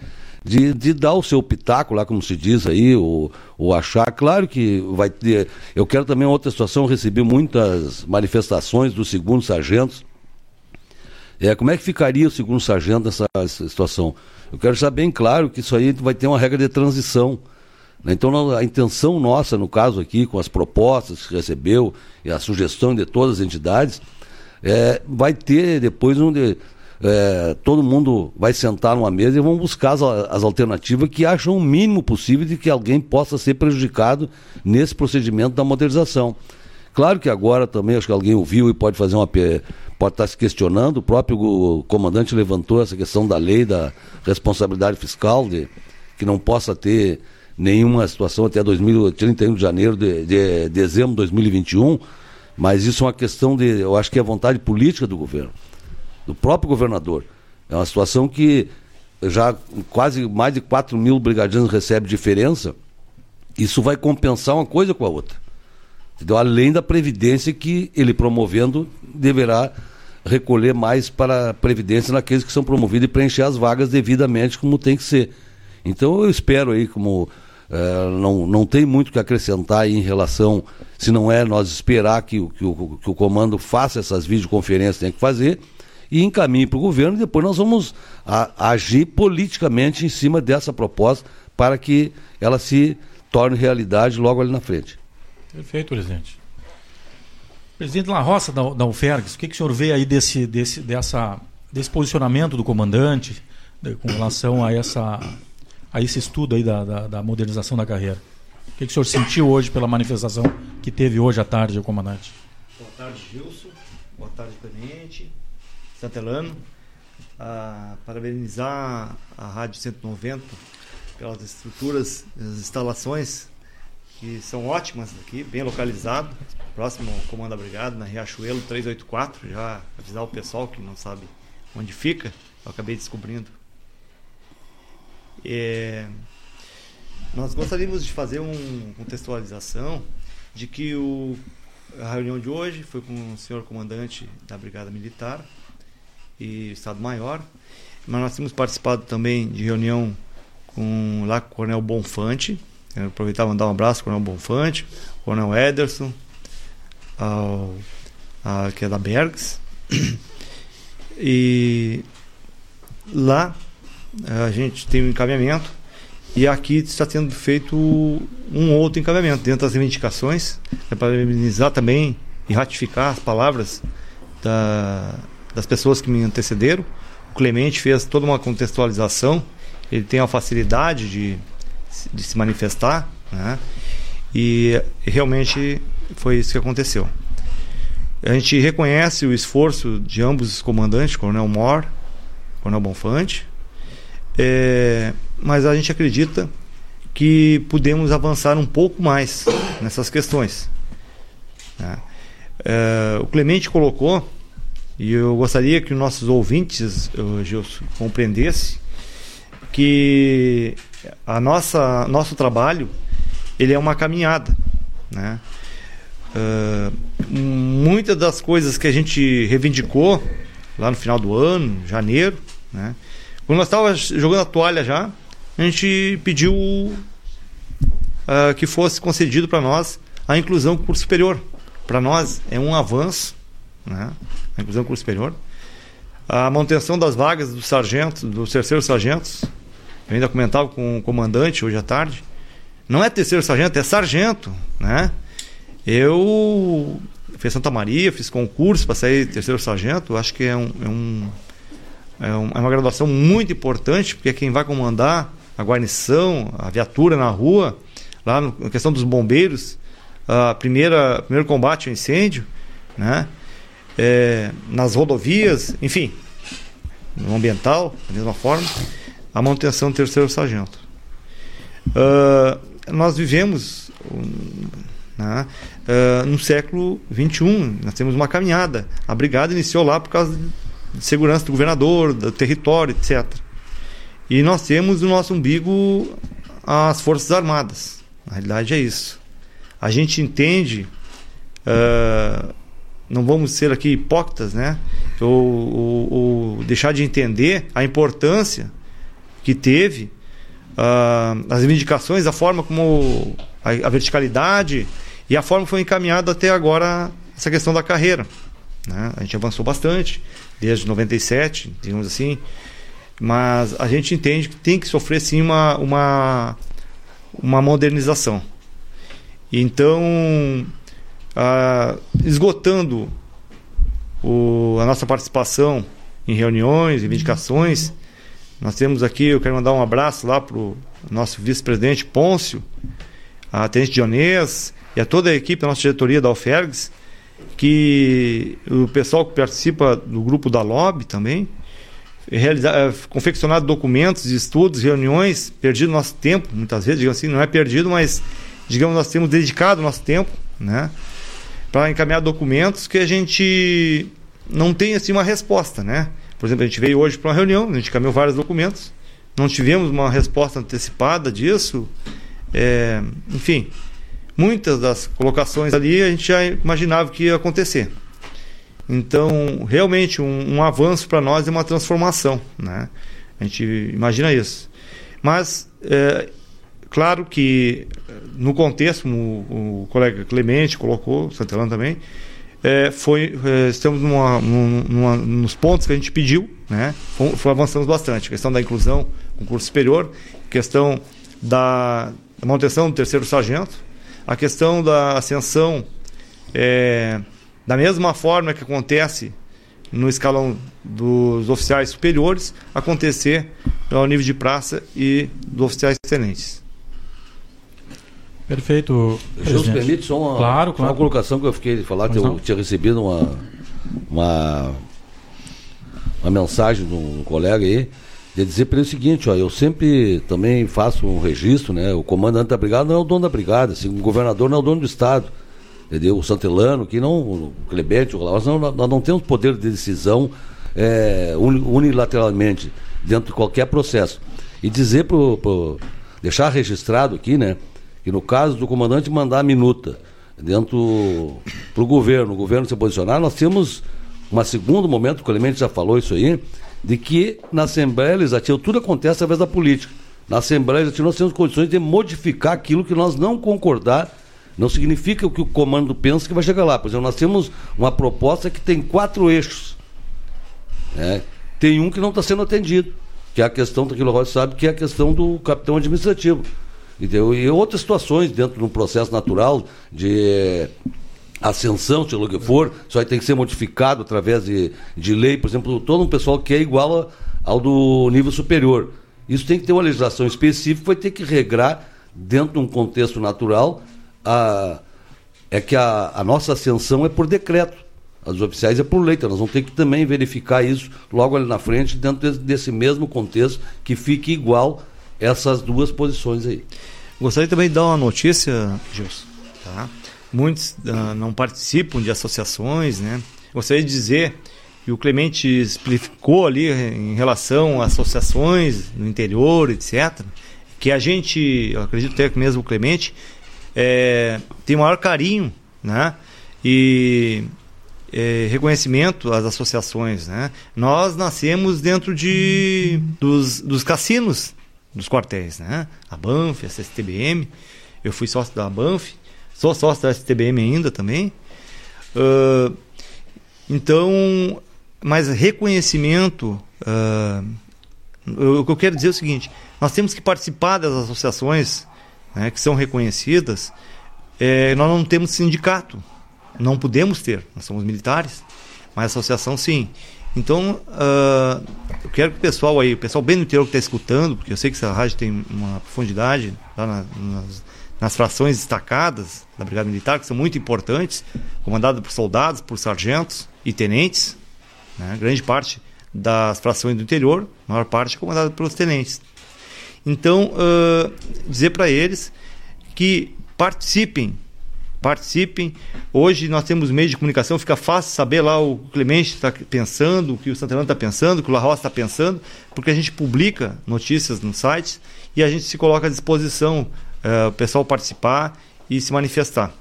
de, de dar o seu pitaco lá, como se diz aí, ou, ou achar. Claro que vai ter. Eu quero também outra situação, eu recebi muitas manifestações dos segundos sargentos. É, como é que ficaria o segundo sargento nessa situação? Eu quero deixar bem claro que isso aí vai ter uma regra de transição. Né? Então, a intenção nossa, no caso aqui, com as propostas que recebeu e a sugestão de todas as entidades, é, vai ter depois um de, é, todo mundo vai sentar numa mesa e vão buscar as, as, alternativas que acham o mínimo possível de que alguém possa ser prejudicado nesse procedimento da modernização. Claro que agora também, acho que alguém ouviu e pode fazer uma pode estar se questionando, o próprio comandante levantou essa questão da lei da responsabilidade fiscal, de que não possa ter nenhuma situação até 2000, 31 de janeiro de, de dezembro de 2021, mas isso é uma questão de, eu acho que é vontade política do governo do próprio governador. É uma situação que já quase mais de 4 mil brigadianos recebem diferença. Isso vai compensar uma coisa com a outra. Entendeu? Além da previdência que ele promovendo deverá recolher mais para a previdência naqueles que são promovidos e preencher as vagas devidamente como tem que ser. Então eu espero aí como é, não, não tem muito que acrescentar em relação, se não é nós esperar que, que, o, que o comando faça essas videoconferências tem que fazer, e encaminhe para o governo e depois nós vamos a, agir politicamente em cima dessa proposta para que ela se torne realidade logo ali na frente. Perfeito, presidente. Presidente La Roça da, da UFERGS, o que, que o senhor vê aí desse, desse, dessa, desse posicionamento do comandante de, com relação a, essa, a esse estudo aí da, da, da modernização da carreira? O que, que o senhor sentiu hoje pela manifestação que teve hoje à tarde, comandante? Boa tarde, Gilson. Boa tarde, tenente. Santelano, a parabenizar a Rádio 190 pelas estruturas, as instalações que são ótimas aqui, bem localizado, próximo ao Comando da Brigada, na Riachuelo 384, já avisar o pessoal que não sabe onde fica, eu acabei descobrindo. É, nós gostaríamos de fazer uma contextualização de que o, a reunião de hoje foi com o senhor comandante da Brigada Militar, e Estado-Maior. Mas nós temos participado também de reunião com lá com o Coronel Bonfante. Quero aproveitar e mandar um abraço ao Coronel Bonfante, Coronel Ederson, ao, a, que é da Bergs. E lá a gente tem um encaminhamento e aqui está sendo feito um outro encaminhamento dentro das reivindicações, é para parabenizar também e ratificar as palavras da das pessoas que me antecederam. O Clemente fez toda uma contextualização, ele tem a facilidade de, de se manifestar, né? e realmente foi isso que aconteceu. A gente reconhece o esforço de ambos os comandantes, Coronel Mor, Coronel Bonfante, é, mas a gente acredita que podemos avançar um pouco mais nessas questões. Né? É, o Clemente colocou e eu gostaria que os nossos ouvintes, Gilson, compreendessem que a nossa nosso trabalho ele é uma caminhada, né? Uh, muitas das coisas que a gente reivindicou lá no final do ano, janeiro, né? Quando nós estávamos jogando a toalha já, a gente pediu uh, que fosse concedido para nós a inclusão com curso superior. Para nós é um avanço, né? a inclusão curso superior. A manutenção das vagas dos sargentos, dos terceiros sargentos. Eu ainda comentava com o comandante hoje à tarde. Não é terceiro sargento, é sargento, né? Eu fiz Santa Maria, fiz concurso para sair terceiro sargento. Acho que é, é, um, é, um, é uma graduação muito importante, porque é quem vai comandar a guarnição, a viatura na rua, lá na questão dos bombeiros, a primeira primeiro combate ao incêndio, né? É, nas rodovias, enfim, no ambiental, da mesma forma, a manutenção do terceiro sargento. Uh, nós vivemos né, uh, no século XXI, nós temos uma caminhada. A brigada iniciou lá por causa de segurança do governador, do território, etc. E nós temos no nosso umbigo as Forças Armadas. Na realidade é isso. A gente entende, uh, não vamos ser aqui hipócritas, né? Ou, ou, ou, deixar de entender a importância que teve uh, as reivindicações, a forma como a, a, verticalidade e a forma foi encaminhada até agora essa questão da carreira. Né? A gente avançou bastante desde 97, digamos assim, mas a gente entende que tem que sofrer sim uma, uma, uma modernização. Então, ah, esgotando o, a nossa participação em reuniões, reivindicações, nós temos aqui, eu quero mandar um abraço lá para o nosso vice-presidente Pôncio, a Tenente Dionês e a toda a equipe da nossa diretoria da Alfergues, que o pessoal que participa do grupo da Lobby também, realizar, é, confeccionado documentos, estudos, reuniões, perdido nosso tempo, muitas vezes, digamos assim, não é perdido, mas digamos nós temos dedicado nosso tempo, né, para encaminhar documentos que a gente não tem assim uma resposta, né? Por exemplo, a gente veio hoje para uma reunião, a gente encaminhou vários documentos, não tivemos uma resposta antecipada disso, é, enfim, muitas das colocações ali a gente já imaginava que ia acontecer. Então, realmente, um, um avanço para nós é uma transformação. Né? A gente imagina isso. Mas, é, claro que, no contexto, o, o colega Clemente colocou, o Santelano também, é, foi, é, estamos numa, numa, nos pontos que a gente pediu, né? Foi, foi, avançamos bastante. Questão da inclusão, concurso superior, questão da, manutenção do terceiro sargento, a questão da ascensão é, da mesma forma que acontece no escalão dos oficiais superiores, acontecer ao nível de praça e dos oficiais tenentes. Perfeito. Se permite só uma, claro, claro. uma colocação que eu fiquei de falar, que eu tinha recebido uma, uma, uma mensagem de um colega aí, de dizer para ele o seguinte, ó, eu sempre também faço um registro, né? O comandante da brigada não é o dono da brigada, assim, o governador não é o dono do estado entendeu? O Santelano, que não, o Clemente, o nós não, nós não temos poder de decisão é, unilateralmente dentro de qualquer processo. E dizer pro, deixar registrado aqui, né, que no caso do comandante mandar a minuta dentro para o governo, o governo se posicionar, nós temos um segundo momento, o Clemente já falou isso aí, de que na Assembleia Legislativa tudo acontece através da política. Na Assembleia Legislativa nós temos condições de modificar aquilo que nós não concordar não significa o que o comando pensa que vai chegar lá. Por exemplo, nós temos uma proposta que tem quatro eixos. Né? Tem um que não está sendo atendido, que é a questão que sabe, que é a questão do capitão administrativo. Entendeu? E outras situações dentro de um processo natural de ascensão, seja o que for, aí tem que ser modificado através de, de lei, por exemplo, todo um pessoal que é igual ao do nível superior. Isso tem que ter uma legislação específica, vai ter que regrar dentro de um contexto natural a, é que a, a nossa ascensão é por decreto. As oficiais é por lei, então nós vamos ter que também verificar isso logo ali na frente, dentro desse mesmo contexto, que fique igual essas duas posições aí. Gostaria também de dar uma notícia, Gilson. Tá? Muitos uh, não participam de associações, né? Gostaria de dizer que o Clemente explicou ali em relação a associações no interior, etc., que a gente, eu acredito até que mesmo o Clemente, é, tem o maior carinho né? e é, reconhecimento às associações. Né? Nós nascemos dentro de, dos, dos cassinos dos quartéis, né? a Banff, a STBM. Eu fui sócio da Banff, sou sócio da STBM ainda também. Uh, então, mas reconhecimento. Uh, o que eu quero dizer é o seguinte: nós temos que participar das associações né, que são reconhecidas é, nós não temos sindicato. Não podemos ter. Nós somos militares. Mas associação, sim. Então, uh, eu quero que o pessoal aí, o pessoal bem no interior que está escutando, porque eu sei que essa rádio tem uma profundidade lá na, nas, nas, frações destacadas da Brigada Militar, que são muito importantes, comandada por soldados, por sargentos e tenentes, né? grande parte das frações do interior, maior parte comandada pelos tenentes. Então, uh, dizer para eles que participem participem. Hoje nós temos meios de comunicação, fica fácil saber lá o Clemente está pensando, o que o Santana está pensando, o que o La Roça está pensando, porque a gente publica notícias no site e a gente se coloca à disposição uh, o pessoal participar e se manifestar.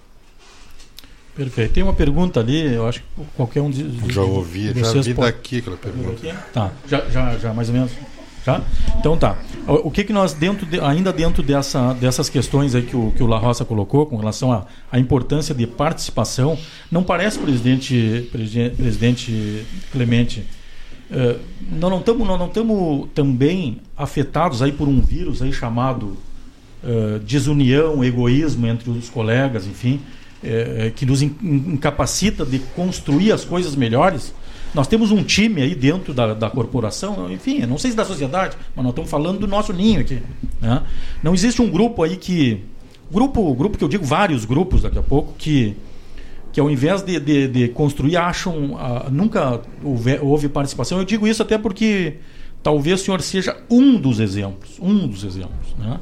Perfeito. Tem uma pergunta ali, eu acho que qualquer um de, de Já ouvi, já vi pode... daqui aquela pergunta. Tá, já, já, já mais ou menos. Tá? Então tá. O que, que nós, dentro de, ainda dentro dessa, dessas questões aí que o, que o La Roça colocou com relação à, importância de participação, não parece, presidente, presidente, Clemente, uh, nós não estamos não, não também afetados aí por um vírus aí chamado uh, desunião, egoísmo entre os colegas, enfim, uh, que nos incapacita de construir as coisas melhores? Nós temos um time aí dentro da, da corporação, enfim, não sei se da sociedade, mas nós estamos falando do nosso ninho aqui. Né? Não existe um grupo aí que. Grupo, grupo que eu digo vários grupos daqui a pouco, que, que ao invés de, de, de construir, acham. Uh, nunca houve, houve participação. Eu digo isso até porque talvez o senhor seja um dos exemplos. Um dos exemplos. Né?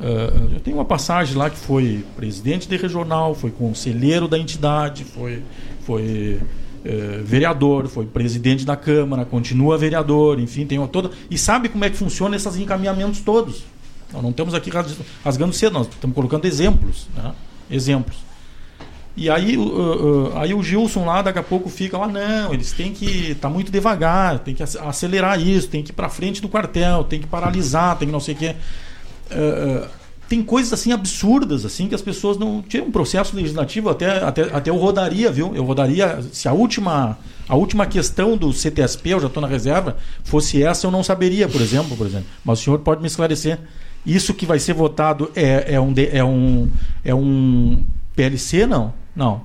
Uh, eu tenho uma passagem lá que foi presidente de regional, foi conselheiro da entidade, foi, foi eh, vereador, foi presidente da Câmara, continua vereador, enfim, tem uma toda. E sabe como é que funciona esses encaminhamentos todos. Nós não estamos aqui rasgando cedo, nós estamos colocando exemplos. Né? Exemplos. E aí, uh, uh, aí o Gilson lá daqui a pouco fica lá, não, eles têm que. tá muito devagar, tem que acelerar isso, tem que ir para frente do quartel, tem que paralisar, tem que não sei o quê. Uh, tem coisas assim absurdas assim que as pessoas não tinha um processo legislativo até, até até eu rodaria viu eu rodaria se a última a última questão do CTSP eu já estou na reserva fosse essa eu não saberia por exemplo por exemplo mas o senhor pode me esclarecer isso que vai ser votado é, é um é um é um PLC não não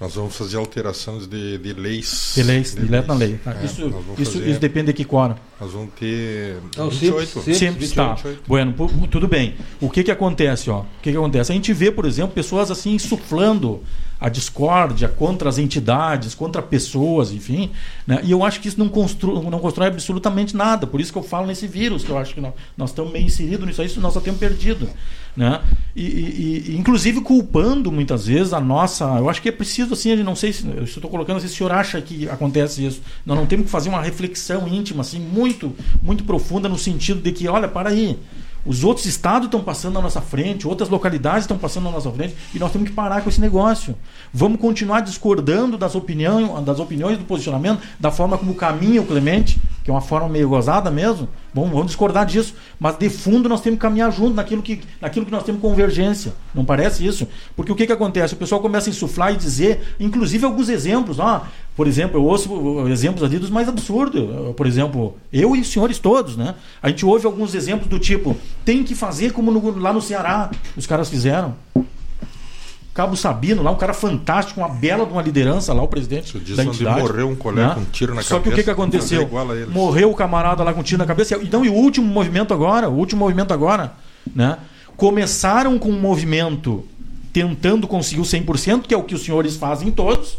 nós vamos fazer alterações de, de leis. De leis, de direto na lei. Tá. É, isso, isso, fazer... isso depende de que quora. Nós vamos ter Não, 28. Simples, simples, tá. Bueno, tudo bem. O que que acontece, ó? O que que acontece? A gente vê, por exemplo, pessoas assim insuflando a discórdia contra as entidades, contra pessoas, enfim. Né? E eu acho que isso não, constru, não constrói absolutamente nada. Por isso que eu falo nesse vírus, que eu acho que nós, nós estamos meio inseridos nisso aí, isso nós só temos perdido. Né? E, e, e, inclusive culpando muitas vezes a nossa. Eu acho que é preciso, assim, não sei se. Eu estou colocando se o senhor acha que acontece isso. Nós não temos que fazer uma reflexão íntima, assim, muito, muito profunda, no sentido de que, olha, para aí. Os outros estados estão passando na nossa frente, outras localidades estão passando na nossa frente, e nós temos que parar com esse negócio. Vamos continuar discordando das opiniões, das opiniões do posicionamento, da forma como caminha o Clemente, que é uma forma meio gozada mesmo. Vamos, vamos discordar disso. Mas de fundo nós temos que caminhar junto naquilo que, naquilo que nós temos convergência. Não parece isso? Porque o que, que acontece? O pessoal começa a insuflar e dizer, inclusive alguns exemplos. Ah, por exemplo, eu ouço exemplos ali dos mais absurdos. Por exemplo, eu e os senhores todos, né? A gente ouve alguns exemplos do tipo, tem que fazer como no, lá no Ceará os caras fizeram. Cabo Sabino, lá um cara fantástico, uma bela de uma liderança lá, o presidente da entidade. morreu um colega né? com um tiro na Só cabeça. Só que o que, que aconteceu? Morreu o camarada lá com um tiro na cabeça. Então, e o último movimento agora, o último movimento agora, né? Começaram com um movimento tentando conseguir o 100%, que é o que os senhores fazem todos,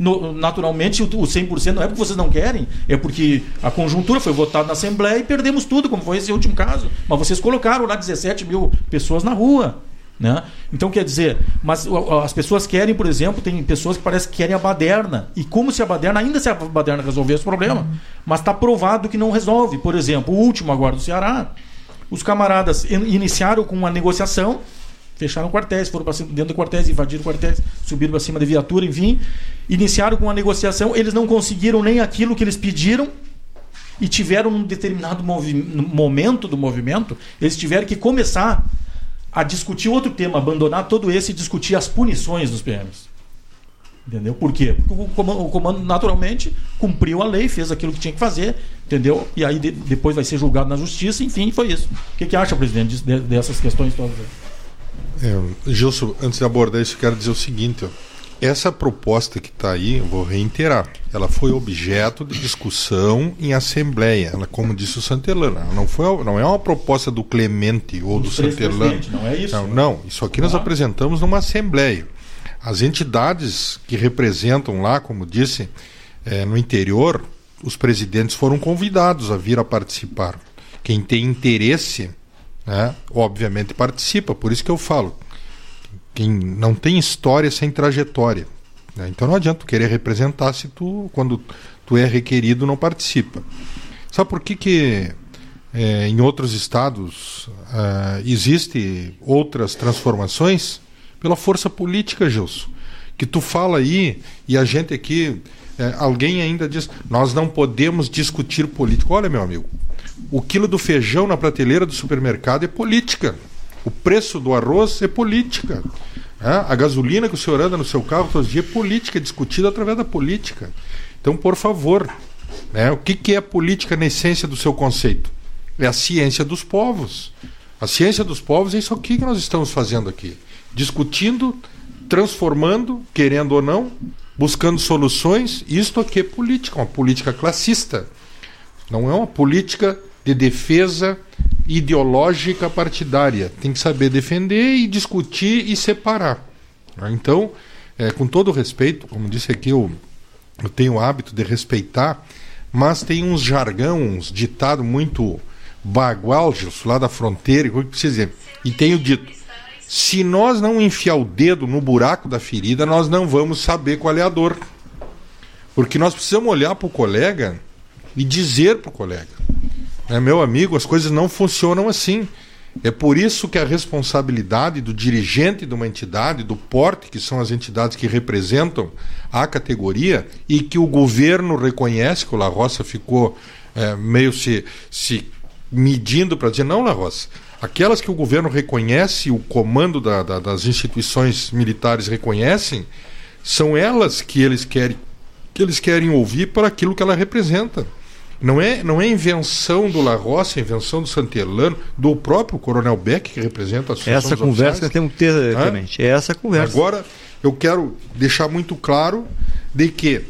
no, naturalmente, o 100% não é porque vocês não querem, é porque a conjuntura foi votada na Assembleia e perdemos tudo, como foi esse último caso. Mas vocês colocaram lá 17 mil pessoas na rua. Né? Então, quer dizer, mas as pessoas querem, por exemplo, tem pessoas que parecem que querem a baderna. E como se a baderna, ainda se a baderna resolvesse o problema, uhum. mas está provado que não resolve. Por exemplo, o último agora do Ceará, os camaradas iniciaram com uma negociação fecharam quartéis, foram para dentro de quartéis, invadiram quartéis, subiram para cima da viatura, enfim, iniciaram com uma negociação, eles não conseguiram nem aquilo que eles pediram e tiveram um determinado momento do movimento, eles tiveram que começar a discutir outro tema, abandonar todo esse e discutir as punições dos PMs. Entendeu? Por quê? Porque o comando, naturalmente cumpriu a lei, fez aquilo que tinha que fazer, entendeu? E aí de, depois vai ser julgado na justiça, enfim, foi isso. O que, que acha, presidente, dessas questões todas? É, Gilson, antes de abordar isso, quero dizer o seguinte: ó. Essa proposta que está aí, eu vou reiterar, ela foi objeto de discussão em assembleia, ela, como disse o Santelano, ela não, foi, não é uma proposta do Clemente ou do Santelano. Não é isso? Não, não, isso aqui nós apresentamos numa assembleia. As entidades que representam lá, como disse, é, no interior, os presidentes foram convidados a vir a participar. Quem tem interesse, né, obviamente participa. Por isso que eu falo, quem não tem história sem trajetória. Né? Então não adianta tu querer representar se tu, quando tu é requerido, não participa. Sabe por que, que é, em outros estados uh, existe outras transformações? Pela força política, Gilson. Que tu fala aí e a gente aqui é, alguém ainda diz: nós não podemos discutir política. Olha, meu amigo, o quilo do feijão na prateleira do supermercado é política. O preço do arroz é política. É, a gasolina que o senhor anda no seu carro todos os dias é política, é discutida através da política. Então, por favor, né, o que, que é política na essência do seu conceito? É a ciência dos povos. A ciência dos povos é isso aqui que nós estamos fazendo aqui. Discutindo, transformando, querendo ou não, buscando soluções. Isto aqui é política, uma política classista. Não é uma política de defesa ideológica partidária. Tem que saber defender e discutir e separar. Então, é, com todo respeito, como disse aqui, eu, eu tenho o hábito de respeitar, mas tem uns jargão, uns ditado muito bagual, lá da fronteira, que precisa dizer. E tenho dito, se nós não enfiar o dedo no buraco da ferida, nós não vamos saber qual é a dor. Porque nós precisamos olhar para o colega e dizer para o colega: é, meu amigo, as coisas não funcionam assim. É por isso que a responsabilidade do dirigente de uma entidade, do porte, que são as entidades que representam a categoria, e que o governo reconhece, que o La Roça ficou é, meio se, se medindo para dizer: não, La Roça, Aquelas que o governo reconhece, o comando da, da, das instituições militares reconhecem, são elas que eles querem que eles querem ouvir para aquilo que ela representa. Não é, não é invenção do La Roça, é invenção do Santelano, do próprio Coronel Beck, que representa a Essa conversa que temos que ter, Clemente. É essa conversa. Agora, eu quero deixar muito claro de que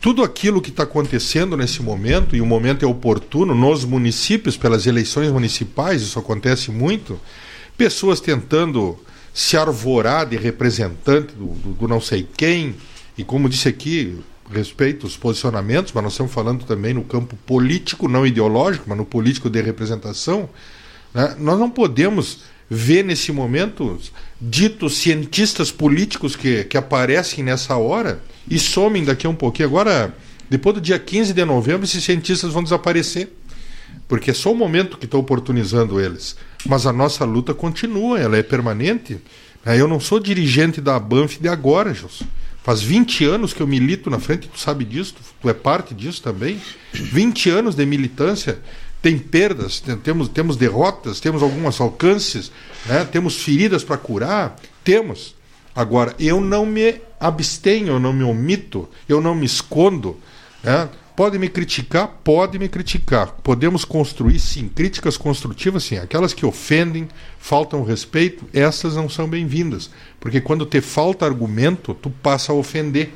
tudo aquilo que está acontecendo nesse momento, e o momento é oportuno, nos municípios, pelas eleições municipais, isso acontece muito, pessoas tentando se arvorar de representante do, do, do não sei quem, e como disse aqui, respeito os posicionamentos, mas nós estamos falando também no campo político, não ideológico, mas no político de representação, né? nós não podemos ver nesse momento ditos cientistas políticos que, que aparecem nessa hora e somem daqui a um pouquinho. Agora, depois do dia 15 de novembro, esses cientistas vão desaparecer. Porque é só o momento que está oportunizando eles. Mas a nossa luta continua, ela é permanente. Eu não sou dirigente da Banff de agora, Gilson. Faz 20 anos que eu milito na frente, tu sabe disso, tu é parte disso também. 20 anos de militância. Tem perdas, temos, temos derrotas, temos alguns alcances, né? temos feridas para curar, temos. Agora, eu não me abstenho, eu não me omito, eu não me escondo. Né? Pode me criticar? Pode me criticar. Podemos construir, sim, críticas construtivas, sim. Aquelas que ofendem, faltam respeito, essas não são bem-vindas. Porque quando te falta argumento, tu passa a ofender.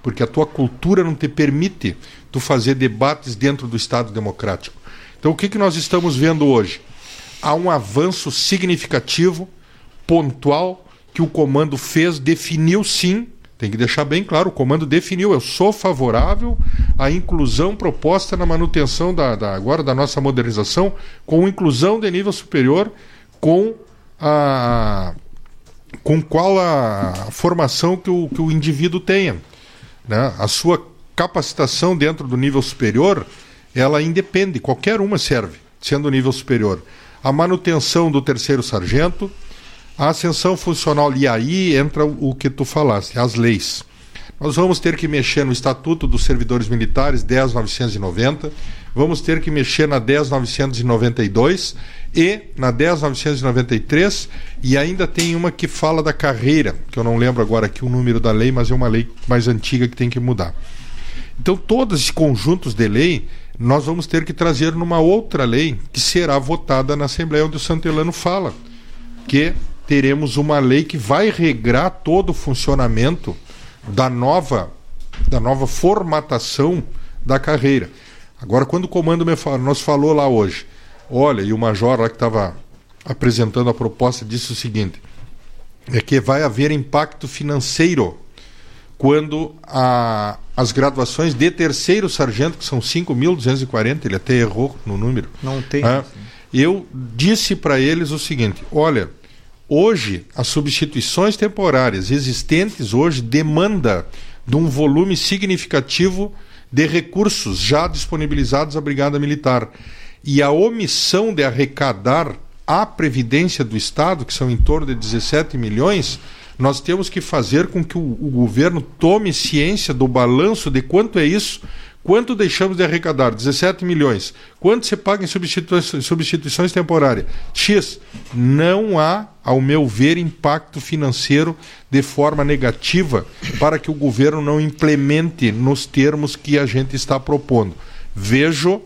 Porque a tua cultura não te permite tu fazer debates dentro do Estado democrático. Então, o que, que nós estamos vendo hoje? Há um avanço significativo, pontual, que o comando fez, definiu sim, tem que deixar bem claro, o comando definiu, eu sou favorável à inclusão proposta na manutenção da, da agora da nossa modernização, com inclusão de nível superior, com a com qual a formação que o, que o indivíduo tenha. Né? A sua capacitação dentro do nível superior, ela independe, qualquer uma serve, sendo nível superior. A manutenção do terceiro sargento, a ascensão funcional, e aí entra o que tu falaste, as leis. Nós vamos ter que mexer no Estatuto dos Servidores Militares 10.990, vamos ter que mexer na 10.992 e na 10.993, e ainda tem uma que fala da carreira, que eu não lembro agora aqui o número da lei, mas é uma lei mais antiga que tem que mudar. Então, todos esses conjuntos de lei nós vamos ter que trazer numa outra lei que será votada na Assembleia, onde o Santelano fala, que teremos uma lei que vai regrar todo o funcionamento da nova, da nova formatação da carreira. Agora, quando o comando nos falou lá hoje, olha, e o major lá que estava apresentando a proposta disse o seguinte: é que vai haver impacto financeiro quando a, as graduações de terceiro sargento, que são 5.240, ele até errou no número. Não tem. né? eu disse para eles o seguinte: olha, hoje as substituições temporárias existentes hoje demanda de um volume significativo de recursos já disponibilizados à Brigada Militar. E a omissão de arrecadar a Previdência do Estado, que são em torno de 17 milhões, nós temos que fazer com que o, o governo tome ciência do balanço de quanto é isso, quanto deixamos de arrecadar? 17 milhões. Quanto você paga em substituições, substituições temporárias? X. Não há, ao meu ver, impacto financeiro de forma negativa para que o governo não implemente nos termos que a gente está propondo. Vejo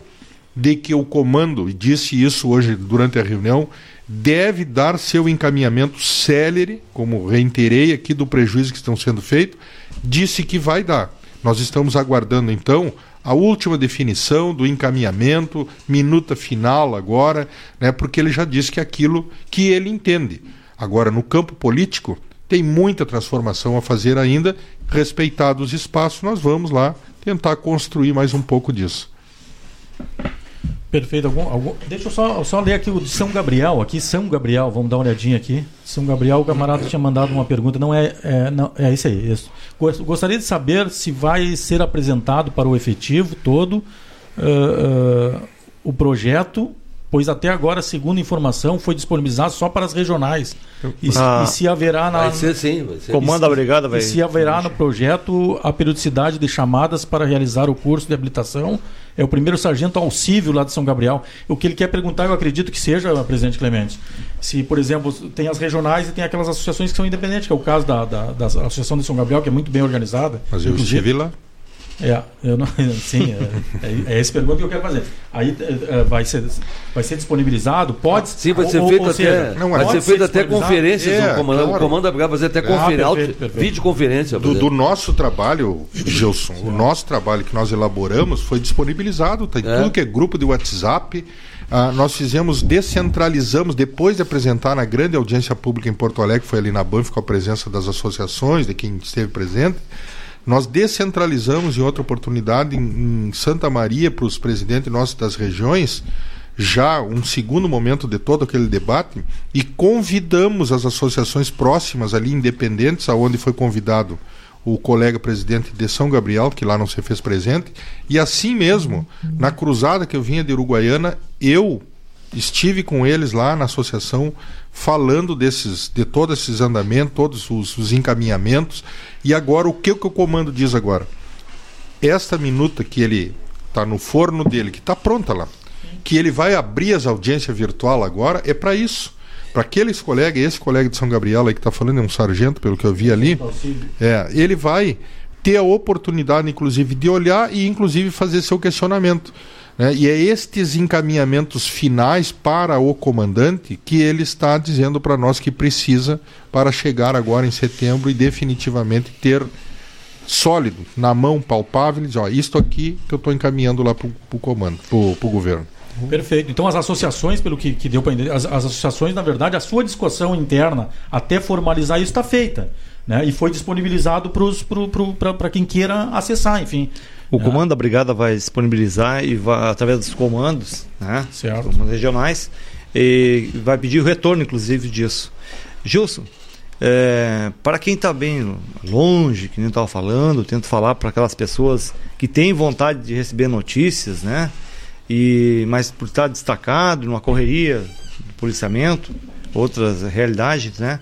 de que o comando, e disse isso hoje durante a reunião, deve dar seu encaminhamento célere, como reiterei aqui do prejuízo que estão sendo feito, disse que vai dar. Nós estamos aguardando então a última definição do encaminhamento, minuta final agora, né, porque ele já disse que é aquilo que ele entende. Agora, no campo político, tem muita transformação a fazer ainda, respeitados os espaços, nós vamos lá tentar construir mais um pouco disso. Perfeito. Algum, algum... Deixa eu só, só ler aqui o de São Gabriel, aqui, São Gabriel, vamos dar uma olhadinha aqui. São Gabriel, o camarada tinha mandado uma pergunta, não é, é, não, é isso aí. Isso. Gostaria de saber se vai ser apresentado para o efetivo todo uh, uh, o projeto, pois até agora, segundo informação, foi disponibilizado só para as regionais. E, Ah. e se haverá na. Vai ser sim, vai ser. Comando da Brigada vai. E se haverá no projeto a periodicidade de chamadas para realizar o curso de habilitação. É o primeiro sargento Alcívio lá de São Gabriel. O que ele quer perguntar, eu acredito que seja, presidente Clemente. Se, por exemplo, tem as regionais e tem aquelas associações que são independentes, que é o caso da, da, da Associação de São Gabriel, que é muito bem organizada. Mas eu Inclusive- estive lá. É, eu não, *laughs* sim, é, é, é essa pergunta que eu quero fazer. Aí é, é, vai, ser, vai ser disponibilizado? Pode? Sim, vai ser ou- feito ou até. seja, Não, vai pode ser ser feito até conferências. É, o comando, claro. o comando vai fazer até conferência, perfeito, perfeito. videoconferência. Do, vai do nosso trabalho, Gilson, o nosso trabalho que nós elaboramos foi disponibilizado, tá em É. tudo que é grupo de WhatsApp. Ah, nós fizemos, descentralizamos, depois de apresentar na grande audiência pública em Porto Alegre, foi ali na Banff com a presença das associações, de quem esteve presente, nós descentralizamos em outra oportunidade em, em Santa Maria para os presidentes nossos das regiões, já um segundo momento de todo aquele debate, e convidamos as associações próximas ali, independentes, aonde foi convidado o colega presidente de São Gabriel, que lá não se fez presente, e assim mesmo, na cruzada que eu vinha de Uruguaiana, eu estive com eles lá na associação falando desses de todos esses andamentos, todos os, os encaminhamentos. E agora o que, que o comando diz agora? Esta minuta que ele está no forno dele, que está pronta lá, que ele vai abrir as audiências virtual agora, é para isso. Para aqueles colegas, esse colega de São Gabriel aí que está falando, é um sargento, pelo que eu vi ali, é, ele vai ter a oportunidade, inclusive, de olhar e, inclusive, fazer seu questionamento. Né? E é estes encaminhamentos finais para o comandante que ele está dizendo para nós que precisa para chegar agora em setembro e definitivamente ter sólido, na mão, palpável, dizer, ó, isto aqui que eu estou encaminhando lá para o comando, para o governo. Perfeito. Então as associações, pelo que, que deu para entender, as, as associações, na verdade, a sua discussão interna até formalizar isso está feita. Né? E foi disponibilizado para quem queira acessar, enfim. O comando da brigada vai disponibilizar e vai, através dos comandos, né? Certo. Comandos regionais, e vai pedir o retorno, inclusive, disso. Gilson, é, para quem está bem longe, que nem estava falando, tento falar para aquelas pessoas que têm vontade de receber notícias, né? E, mas por estar destacado numa correria do policiamento, outras realidades, né?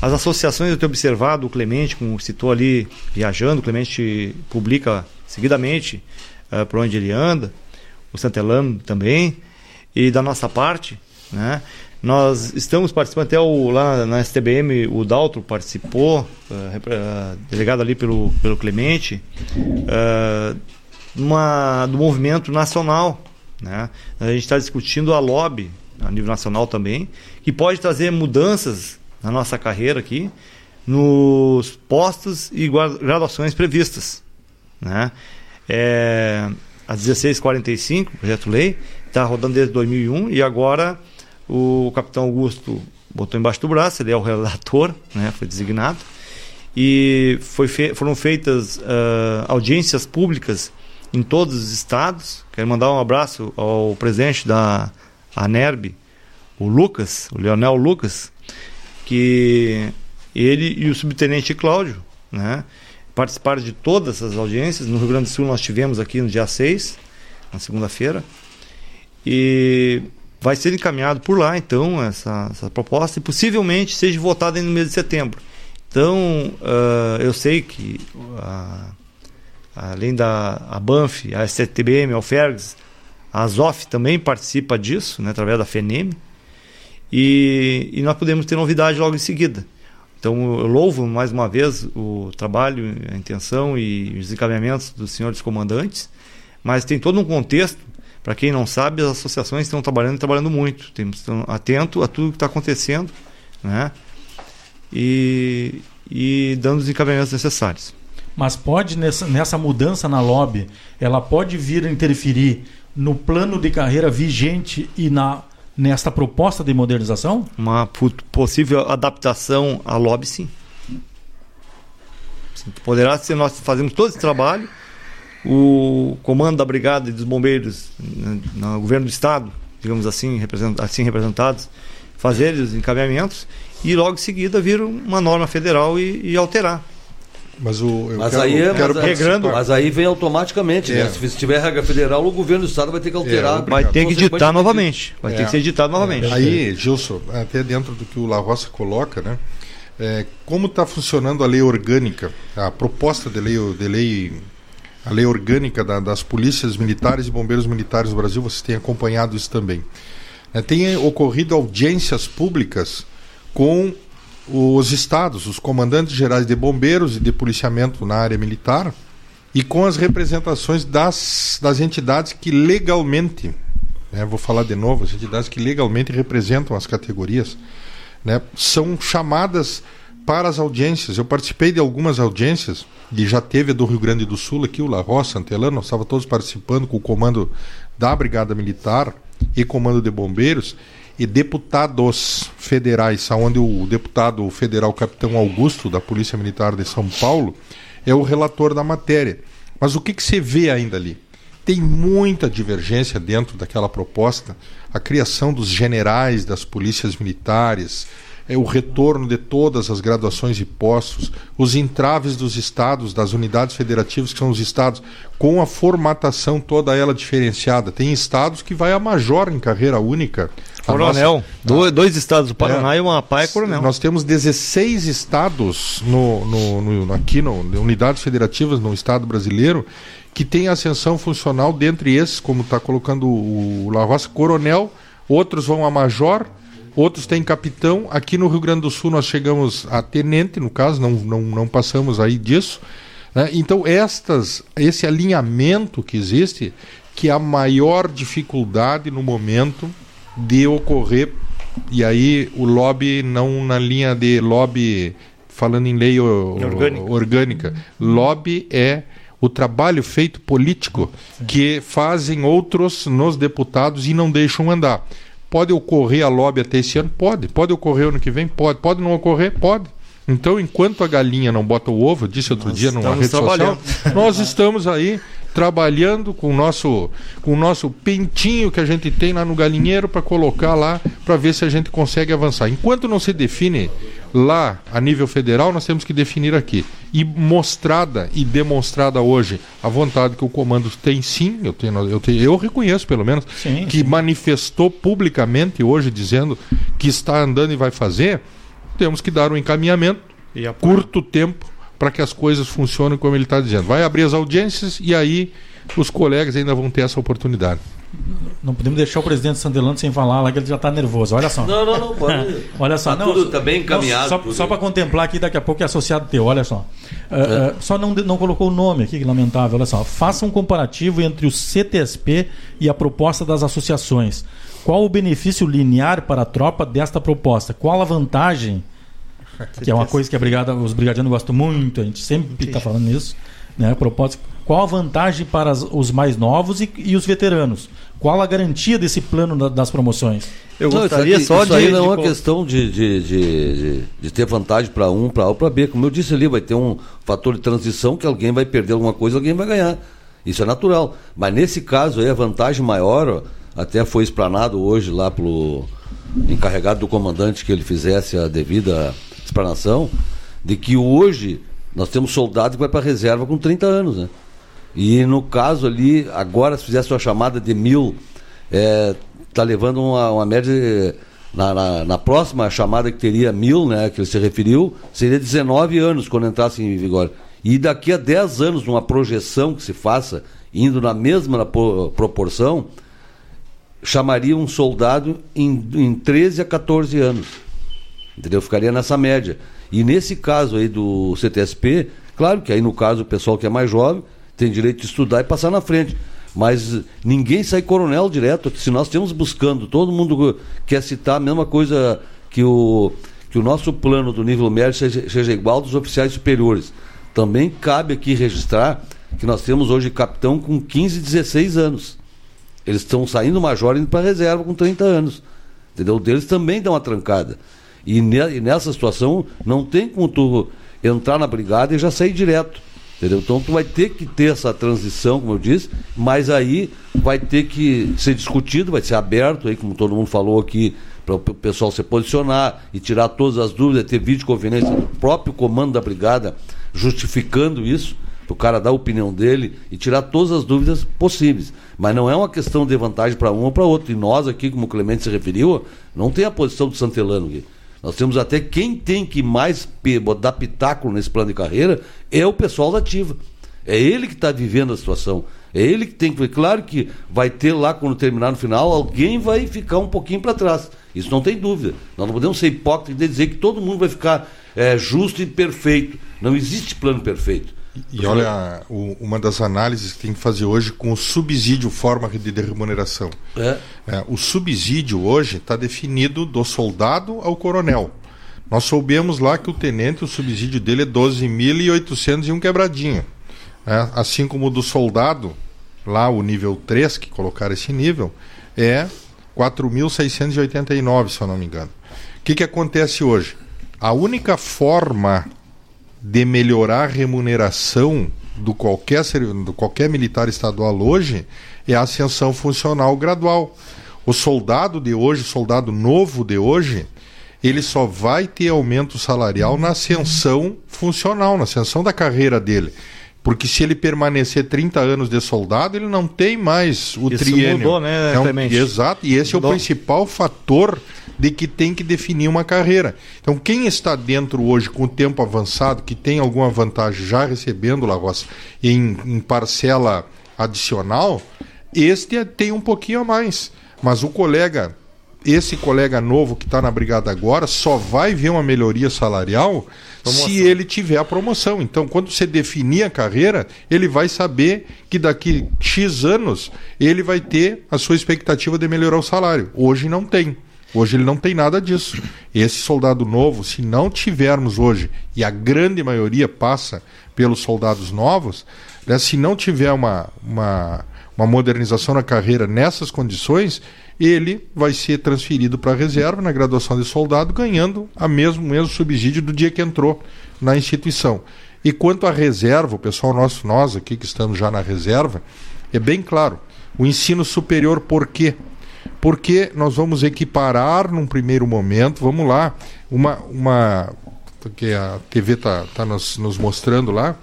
As associações eu tenho observado, o Clemente, como citou ali, viajando, o Clemente publica seguidamente uh, por onde ele anda, o Santelano também, e da nossa parte, né? Nós estamos participando, até o, lá na STBM, o Daltro participou, uh, uh, delegado ali pelo, pelo Clemente, uma, do movimento nacional. Né? A gente está discutindo a lobby a nível nacional também, que pode trazer mudanças na nossa carreira aqui nos postos e graduações previstas. Né? É, a 1645, projeto-lei, está rodando desde 2001 e agora o capitão Augusto botou embaixo do braço, ele é o relator, *laughs* né, foi designado, e foi fe foram feitas uh, audiências públicas em todos os estados. Quero mandar um abraço ao presidente da ANERB, o Lucas, o Leonel Lucas, que ele e o subtenente Cláudio, né, participaram de todas as audiências. No Rio Grande do Sul nós tivemos aqui no dia 6, na segunda-feira. E vai ser encaminhado por lá, então, essa, essa proposta, e possivelmente seja votada no mês de setembro. Então, uh, eu sei que, uh, além da a Banff, a STBM, a Alfergs, a Azof também participa disso, né, através da FENEM, e, e nós podemos ter novidade logo em seguida. Então, eu louvo mais uma vez o trabalho, a intenção e os encaminhamentos dos senhores comandantes, mas tem todo um contexto para quem não sabe, as associações estão trabalhando e trabalhando muito. Estão atento a tudo que está acontecendo, né? E, e dando os encaminhamentos necessários. Mas pode nessa, nessa mudança na lobby, ela pode vir a interferir no plano de carreira vigente e na nesta proposta de modernização? Uma possível adaptação à lobby, sim. Poderá ser nós fazemos todo esse trabalho o comando da brigada dos bombeiros no, no governo do estado, digamos assim, represent, assim representados, fazer os encaminhamentos e logo em seguida vir uma norma federal e, e alterar. Mas, o, mas, quero, aí, é- quero mas, regrando, mas aí vem automaticamente, né? é. né? Se tiver regra federal, o governo do estado vai ter que alterar. É, vai ter que editar novamente. Vai ter que é. ser editado novamente. É. Aí, Gilson, até dentro do que o La Roça coloca, né? É, como está funcionando a lei orgânica, a proposta de lei, de lei a lei orgânica da, das polícias militares e bombeiros militares do Brasil, vocês têm acompanhado isso também. É, tem ocorrido audiências públicas com os estados, os comandantes gerais de bombeiros e de policiamento na área militar e com as representações das, das entidades que legalmente, né, vou falar de novo, as entidades que legalmente representam as categorias, né, são chamadas para as audiências. Eu participei de algumas audiências e já teve a do Rio Grande do Sul aqui, o La Roça, Antelano, nós todos participando com o comando da Brigada Militar e comando de bombeiros e deputados federais, onde o deputado federal Capitão Augusto da Polícia Militar de São Paulo é o relator da matéria. Mas o que, que você vê ainda ali? Tem muita divergência dentro daquela proposta, a criação dos generais das polícias militares, é o retorno de todas as graduações e postos, os entraves dos estados, das unidades federativas, que são os estados, com a formatação toda ela diferenciada. Tem estados que vai a major em carreira única. Coronel. Nossa, dois estados, o Paraná é, e o Amapá é coronel. Nós temos 16 estados no, no, no, aqui, no, unidades federativas no estado brasileiro, que tem ascensão funcional, dentre esses, como está colocando o, o La Roça, coronel, outros vão a major, outros têm capitão. Aqui no Rio Grande do Sul nós chegamos a tenente, no caso, não, não, não passamos aí disso. Né? Então, estas, esse alinhamento que existe, que é a maior dificuldade no momento de ocorrer, e aí o lobby não na linha de lobby, falando em lei orgânica, orgânica. lobby é o trabalho feito político Sim. que fazem outros nos deputados e não deixam andar. Pode ocorrer a lobby até esse ano? Pode. Pode ocorrer ano que vem? Pode. Pode não ocorrer? Pode. Então, enquanto a galinha não bota o ovo, eu disse outro nós dia numa rede social, *laughs* nós estamos aí trabalhando com o nosso, com o nosso pentinho que a gente tem lá no galinheiro para colocar lá para ver se a gente consegue avançar. Enquanto não se define lá a nível federal, nós temos que definir aqui. E mostrada e demonstrada hoje a vontade que o comando tem sim, eu, tenho, eu, tenho, eu reconheço pelo menos, sim, que sim. manifestou publicamente hoje dizendo que está andando e vai fazer, temos que dar um encaminhamento, curto tempo, para que as coisas funcionem como ele está dizendo. Vai abrir as audiências e aí os colegas ainda vão ter essa oportunidade. Não podemos deixar o presidente Sandelano sem falar lá, que ele já está nervoso. Olha só. Não, não, não. Pode... *laughs* olha só. Tá não, tudo tá bem encaminhado. Não, só, só para contemplar aqui, daqui a pouco é associado teu. Olha só. Uh, é. uh, só não, não colocou o nome aqui, que lamentável. Olha só. Faça um comparativo entre o CTSP e a proposta das associações. Qual o benefício linear para a tropa desta proposta? Qual a vantagem *laughs* que é uma coisa que a brigada, os brigadianos gostam muito, a gente sempre está falando nisso. Né? Propósito, qual a vantagem para os mais novos e, e, os veteranos? Qual a garantia desse plano da, das promoções? Eu gostaria não, isso só isso de. Aí não é uma questão de, de, de, de, ter vantagem para um, para A ou para B. Como eu disse ali, vai ter um fator de transição que alguém vai perder alguma coisa, alguém vai ganhar. Isso é natural. Mas nesse caso aí, a vantagem maior, até foi explanado hoje lá pelo encarregado do comandante que ele fizesse a devida explanação, de que hoje nós temos soldado que vai para a reserva com 30 anos, né? E no caso ali, agora se fizesse uma chamada de mil, é, tá levando uma, uma média. Na, na, na, próxima chamada que teria mil, né, que ele se referiu, seria 19 anos quando entrasse em vigor. E daqui a 10 anos, numa projeção que se faça, indo na mesma proporção, chamaria um soldado em, em 13 a 14 anos. Entendeu? Ficaria nessa média. E nesse caso aí do CTSP, claro que aí no caso o pessoal que é mais jovem tem direito de estudar e passar na frente. Mas ninguém sai coronel direto. Se nós estamos buscando, todo mundo quer citar a mesma coisa que o, que o nosso plano do nível médio seja, seja igual dos oficiais superiores. Também cabe aqui registrar que nós temos hoje capitão com 15, 16 anos. Eles estão saindo major indo para reserva com 30 anos. Entendeu? Deles também dá uma trancada. E, ne, e, nessa situação não tem como tu entrar na brigada e já sair direto. Entendeu? Então tu vai ter que ter essa transição, como eu disse, mas aí vai ter que ser discutido, vai ser aberto aí, como todo mundo falou aqui, para o pessoal se posicionar e tirar todas as dúvidas, ter videoconferência do próprio comando da brigada justificando isso para o cara dar a opinião dele e tirar todas as dúvidas possíveis. Mas não é uma questão de vantagem para um ou para outro. E nós aqui, como o Clemente se referiu, não tem a posição do Santelano aqui. Nós temos até quem tem que mais dar pitáculo nesse plano de carreira é o pessoal da ativa. É ele que está vivendo a situação. É ele que tem que. Claro que vai ter lá, quando terminar no final, alguém vai ficar um pouquinho para trás. Isso não tem dúvida. Nós não podemos ser hipócritas e dizer que todo mundo vai ficar é, justo e perfeito. Não existe plano perfeito. E olha, o, uma das análises que tem que fazer hoje com o subsídio forma de remuneração. É. É, o subsídio hoje está definido do soldado ao coronel. Nós soubemos lá que o tenente, o subsídio dele é 12.800 e um quebradinho. É, assim como o do soldado, lá o nível 3, que colocaram esse nível, é 4.689, se eu não me engano. O que, que acontece hoje? A única forma de melhorar a remuneração do qualquer, do qualquer militar estadual hoje é a ascensão funcional gradual. O soldado de hoje, o soldado novo de hoje, ele só vai ter aumento salarial na ascensão funcional, na ascensão da carreira dele. Porque se ele permanecer 30 anos de soldado, ele não tem mais o Isso triênio. Mudou, né, é um, Exato, e esse mudou. é o principal fator de que tem que definir uma carreira. Então, quem está dentro hoje com o tempo avançado, que tem alguma vantagem já recebendo, Lagos, em, em parcela adicional, este tem um pouquinho a mais. Mas o colega, esse colega novo que está na brigada agora, só vai ver uma melhoria salarial promoção. se ele tiver a promoção. Então, quando você definir a carreira, ele vai saber que daqui X anos ele vai ter a sua expectativa de melhorar o salário. Hoje não tem. Hoje ele não tem nada disso. Esse soldado novo, se não tivermos hoje, e a grande maioria passa pelos soldados novos, né, se não tiver uma, uma, uma modernização na carreira nessas condições, ele vai ser transferido para a reserva na graduação de soldado, ganhando a mesmo, mesmo subsídio do dia que entrou na instituição. E quanto à reserva, o pessoal nosso, nós aqui que estamos já na reserva, é bem claro. O ensino superior, por quê? Porque nós vamos equiparar num primeiro momento, vamos lá, uma, uma porque a TV está tá nos, nos mostrando lá.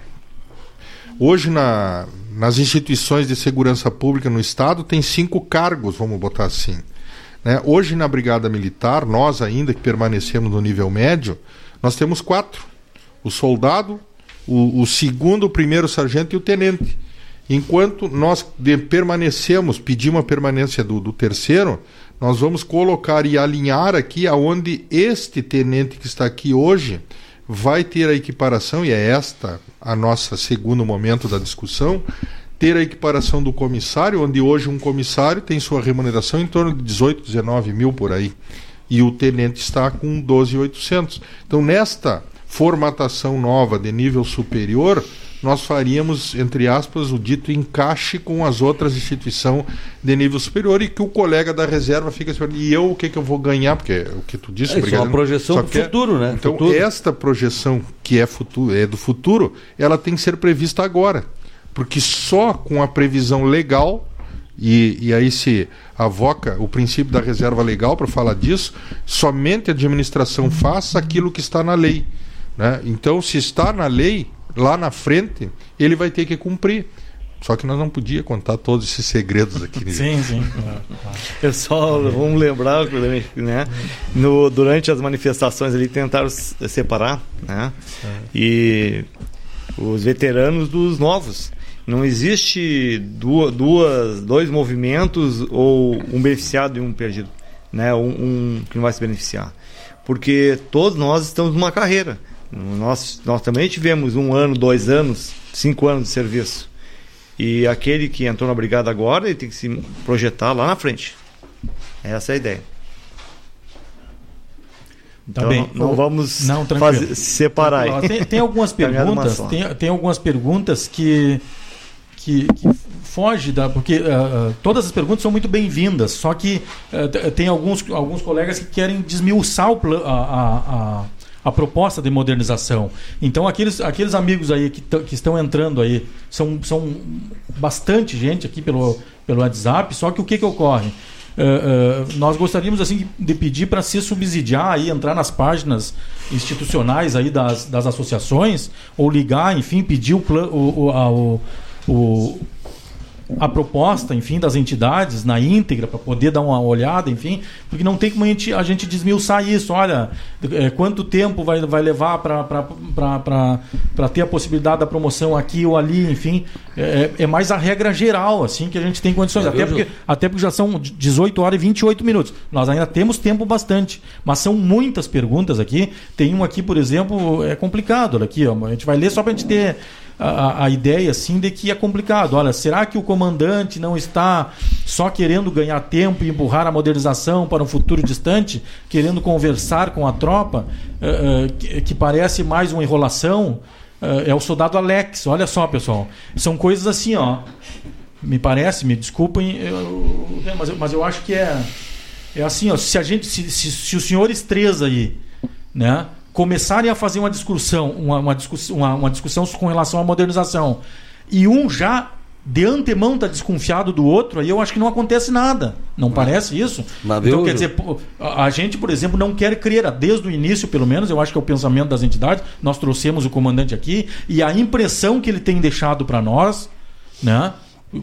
Hoje, na, nas instituições de segurança pública no Estado, tem cinco cargos, vamos botar assim. Né? Hoje, na Brigada Militar, nós ainda que permanecemos no nível médio, nós temos quatro: o soldado, o, o segundo, o primeiro sargento e o tenente. Enquanto nós permanecemos, pedimos a permanência do, do terceiro, nós vamos colocar e alinhar aqui aonde este tenente que está aqui hoje vai ter a equiparação, e é esta a nossa segundo momento da discussão, ter a equiparação do comissário, onde hoje um comissário tem sua remuneração em torno de 18, 19 mil por aí. e o tenente está com 12.800. Então, nesta formatação nova de nível superior, nós faríamos, entre aspas, o dito encaixe com as outras instituições de nível superior e que o colega da reserva fica assim, e eu o que, que eu vou ganhar? Porque é o que tu disse, é, isso é uma projeção do futuro, né? Então, futuro. esta projeção que é, futuro, é do futuro, ela tem que ser prevista agora. Porque só com a previsão legal e, e, aí se avoca o princípio da reserva legal para falar disso, somente a administração faça aquilo que está na lei. Né? Então, se está na lei, lá na frente, ele vai ter que cumprir. Só que nós não podia contar todos esses segredos aqui. Né? *laughs* sim, sim. Pessoal, vamos lembrar, né? No, durante as manifestações ali tentaram separar, né? E os veteranos dos novos. Não existe duas, duas, dois movimentos ou um beneficiado e um perdido, né? Um, um que não vai se beneficiar, porque todos nós estamos numa carreira. Nós, nós também tivemos um ano, dois anos, cinco anos de serviço. E aquele que entrou na brigada agora, ele tem que se projetar lá na frente. Essa é a ideia. Tá então, bem. Não, não vamos não, fazer, separar. Tem, tem algumas *laughs* perguntas. Tem, tem algumas perguntas que que, que foge da. Porque uh, todas as perguntas são muito bem-vindas, só que uh, tem alguns, alguns colegas que querem desmiuçar o, a, a, a, a, proposta de modernização. Então, aqueles, aqueles amigos aí que, que estão entrando aí, são, são bastante gente aqui pelo, pelo WhatsApp, só que o que, que ocorre? Uh, uh, nós gostaríamos assim de pedir para se subsidiar aí entrar nas páginas institucionais aí das, das associações ou ligar enfim pedir o, o, o, o, a proposta, enfim, das entidades na íntegra para poder dar uma olhada, enfim, porque não tem como a gente, a gente desmiuçar isso. Olha, é, quanto tempo vai, vai levar para ter a possibilidade da promoção aqui ou ali, enfim, é, é, é mais a regra geral, assim, que a gente tem condições. É, até, porque, até porque já são 18 horas e 28 minutos. Nós ainda temos tempo bastante, mas são muitas perguntas aqui. Tem um aqui, por exemplo, é complicado. Olha aqui, ó, a gente vai ler só para a gente ter a, a, ideia assim de que é complicado. Olha, será que o comandante não está só querendo ganhar tempo e empurrar a modernização para um futuro distante, querendo conversar com a tropa, uh, uh, que, que, parece mais uma enrolação? Uh, é o soldado Alex. Olha só, pessoal, são coisas assim, ó. Me parece, me desculpem, eu, mas, eu, mas eu acho que é é assim, ó. Se a gente, se, se, se os senhores três aí, né? Começarem a fazer uma discussão, uma, uma, discussão, uma, uma discussão com relação à modernização, e um já de antemão está desconfiado do outro, aí eu acho que não acontece nada. Não parece isso? Mas então, quer dizer, a gente, por exemplo, não quer crer, desde o início, pelo menos, eu acho que é o pensamento das entidades, nós trouxemos o comandante aqui, e a impressão que ele tem deixado para nós, né?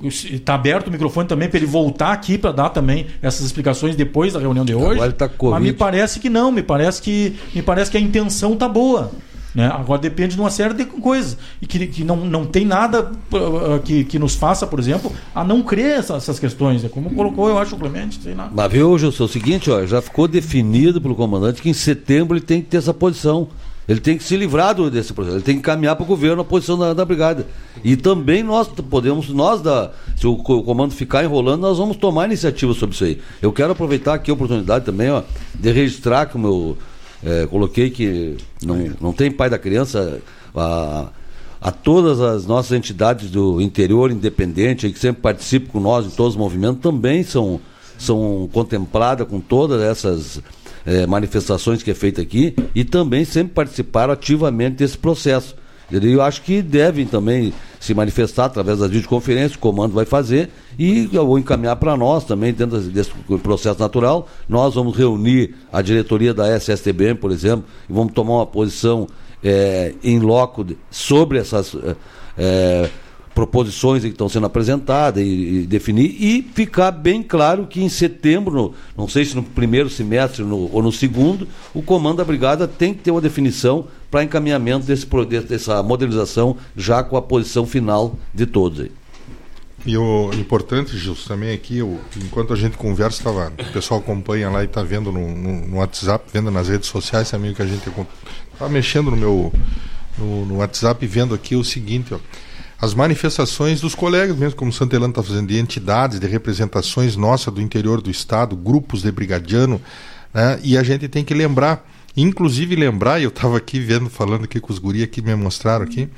Está aberto o microfone também para ele voltar aqui para dar também essas explicações depois da reunião de hoje. Agora tá Mas me parece que não, me parece que, me parece que a intenção tá boa. Né? Agora depende de uma série de coisas. E que, que não, não tem nada uh, que, que nos faça, por exemplo, a não crer essas, essas questões. É como colocou, eu acho, o Clemente. Sei nada. Mas viu, Gilson, é o seguinte, ó, já ficou definido pelo comandante que em setembro ele tem que ter essa posição. Ele tem que se livrar do, desse processo, ele tem que caminhar para o governo a posição da, da, brigada. E também nós podemos, nós da, se o, o, comando ficar enrolando, nós vamos tomar iniciativa sobre isso aí. Eu quero aproveitar aqui a oportunidade também, ó, de registrar que eu é, coloquei que não, não tem pai da criança, a, a todas as nossas entidades do interior independente que sempre participam com nós em todos os movimentos também são, são contempladas com todas essas é, manifestações que é feita aqui e também sempre participaram ativamente desse processo. Eu acho que devem também se manifestar através das videoconferências, o comando vai fazer, e eu vou encaminhar para nós também, dentro desse processo natural. Nós vamos reunir a diretoria da SSTBM, por exemplo, e vamos tomar uma posição é, em loco sobre essas. É, proposições que estão sendo apresentadas e, e, definir e ficar bem claro que em setembro, no, não sei se no primeiro semestre no, ou no segundo, o comando da brigada tem que ter uma definição para encaminhamento desse, dessa modernização já com a posição final de todos aí. E o importante, Gilson, também aqui, eu, enquanto a gente conversa, tava, o pessoal acompanha lá e está vendo no, no, no, WhatsApp, vendo nas redes sociais também que a gente está mexendo no meu no, no WhatsApp vendo aqui o seguinte, ó as manifestações dos colegas, mesmo como Santa Helena está fazendo, de entidades, de representações nossas do interior do estado, grupos de brigadiano, Né? E a gente tem que lembrar, inclusive lembrar, e eu estava aqui vendo, falando aqui com os guri que me mostraram aqui,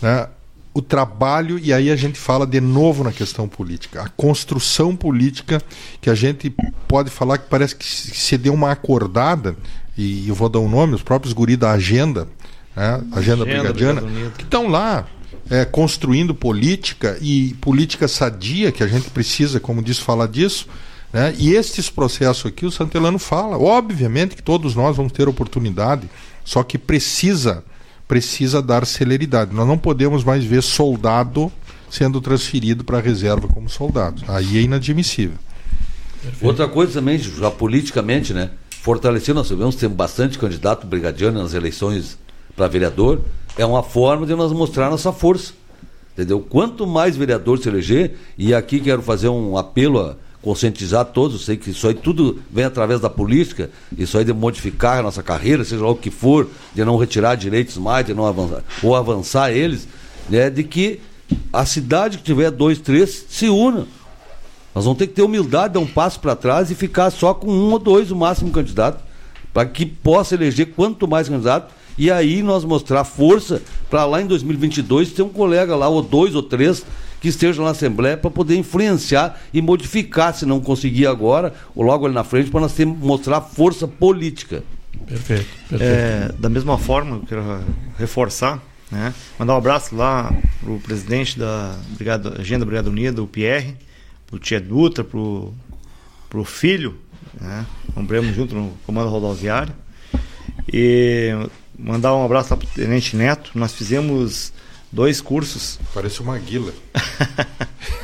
né? o trabalho, e aí a gente fala de novo na questão política, a construção política que a gente pode falar que parece que se deu uma acordada, e eu vou dar um nome, os próprios guri da agenda, né? agenda, agenda brigadiana, que estão lá é, construindo política e política sadia, que a gente precisa, como disse, falar disso. Né? E estes processos aqui, o Santelano fala. Obviamente que todos nós vamos ter oportunidade, só que precisa precisa dar celeridade. Nós não podemos mais ver soldado sendo transferido para a reserva como soldado. Aí é inadmissível. Perfeito. Outra coisa também, já politicamente, né? Fortalecer, nós sabemos que temos bastante candidato brigadiano nas eleições para vereador. É uma forma de nós mostrar nossa força. Entendeu? Quanto mais vereador se eleger, e aqui quero fazer um apelo a conscientizar todos, sei que isso aí tudo vem através da política, isso aí de modificar a nossa carreira, seja lá o que for, de não retirar direitos mais, de não avançar, ou avançar eles, né, de que a cidade que tiver dois, três, se una. Nós vamos ter que ter humildade, dar um passo para trás e ficar só com um ou dois, o máximo candidato, para que possa eleger quanto mais candidato, e aí nós mostrar força para lá em 2022 ter um colega lá, ou dois ou três, que estejam na Assembleia para poder influenciar e modificar, se não conseguir agora, ou logo ali na frente, para nós ter, mostrar força política. Perfeito. perfeito. É, da mesma forma, eu quero reforçar, né? mandar um abraço lá para o presidente da Brigada, Agenda Brigada Unida, o Pierre, para o Tia Dutra, para o filho, né? compramos junto no comando rodoviário. E mandar um abraço para o Tenente Neto. Nós fizemos dois cursos. Parece uma guila.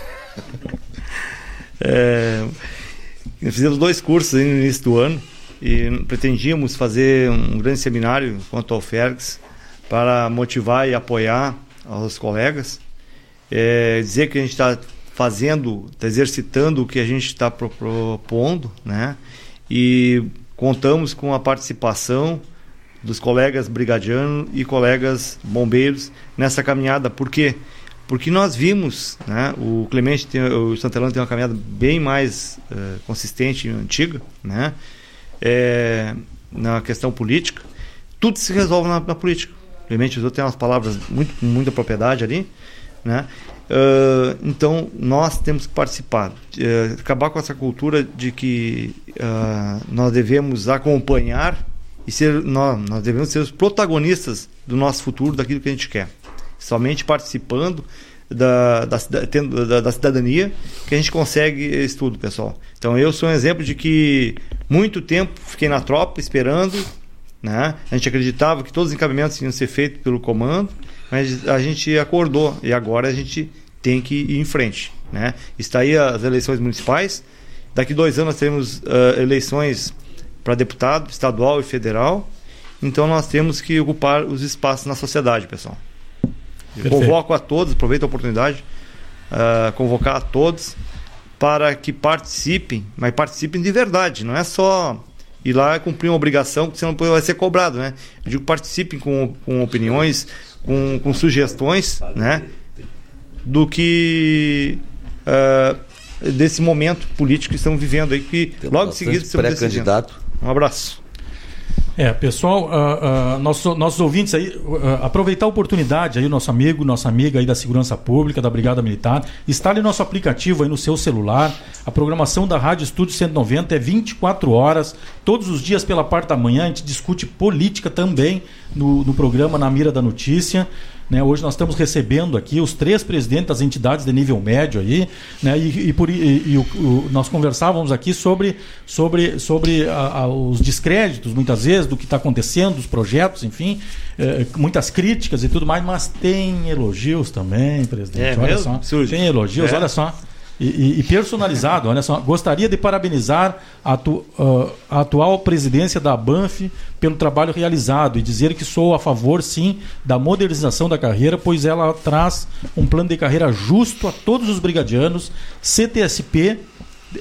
*laughs* é, fizemos dois cursos no início do ano e pretendíamos fazer um grande seminário quanto ao Fergs para motivar e apoiar os colegas. É, dizer que a gente está fazendo, está exercitando o que a gente está propondo, né? E contamos com a participação dos colegas brigadianos e colegas bombeiros nessa caminhada. Por quê? Porque nós vimos, né, o Clemente, tem, o Santelano tem uma caminhada bem mais uh, consistente e antiga, né, é, na questão política. Tudo se resolve na, na política. O Clemente usou tem umas palavras muito muita propriedade ali, né? Uh, então nós temos que participar, uh, acabar com essa cultura de que nós devemos acompanhar e ser nós, nós devemos ser os protagonistas do nosso futuro, daquilo que a gente quer. Somente participando da, da, da, da cidadania que a gente consegue isso tudo, pessoal. Então eu sou um exemplo de que muito tempo fiquei na tropa esperando, né? A gente acreditava que todos os encaminhamentos iam ser feitos pelo comando, mas a gente acordou e agora a gente tem que ir em frente, né? Está aí as eleições municipais. Daqui dois anos teremos uh, eleições para deputado estadual e federal. Então nós temos que ocupar os espaços na sociedade, pessoal. Convoco a todos, aproveito a oportunidade, uh, convocar a todos para que participem, mas participem de verdade, não é só ir lá cumprir uma obrigação que você não vai ser cobrado, né? Eu digo participem com, com opiniões, com, com sugestões, né? Do que uh, desse momento político que estamos vivendo aí, que Tem logo em seguida... Pré-candidato um abraço. É, pessoal, uh, uh, nossos, nossos ouvintes aí, uh, aproveitar a oportunidade aí, nosso amigo, nossa amiga aí da Segurança Pública, da Brigada Militar, instale nosso aplicativo aí no seu celular. A programação da Rádio Estúdio 190 é 24 horas, todos os dias pela parte da manhã. A gente discute política também no, no programa Na Mira da Notícia. Né? Hoje nós estamos recebendo aqui os três presidentes das entidades de nível médio aí, né? e, e, por, e, e o, o, nós conversávamos aqui sobre, sobre, sobre a, a, os descréditos, muitas vezes, do que está acontecendo, dos projetos, enfim, é, muitas críticas e tudo mais, mas tem elogios também, presidente. É, olha mesmo? só. Tem elogios, é. olha só. E, e, personalizado, olha só. Gostaria de parabenizar a, uh, a, atual presidência da Banff pelo trabalho realizado e dizer que sou a favor, sim, da modernização da carreira, pois ela traz um plano de carreira justo a todos os brigadianos. CTSP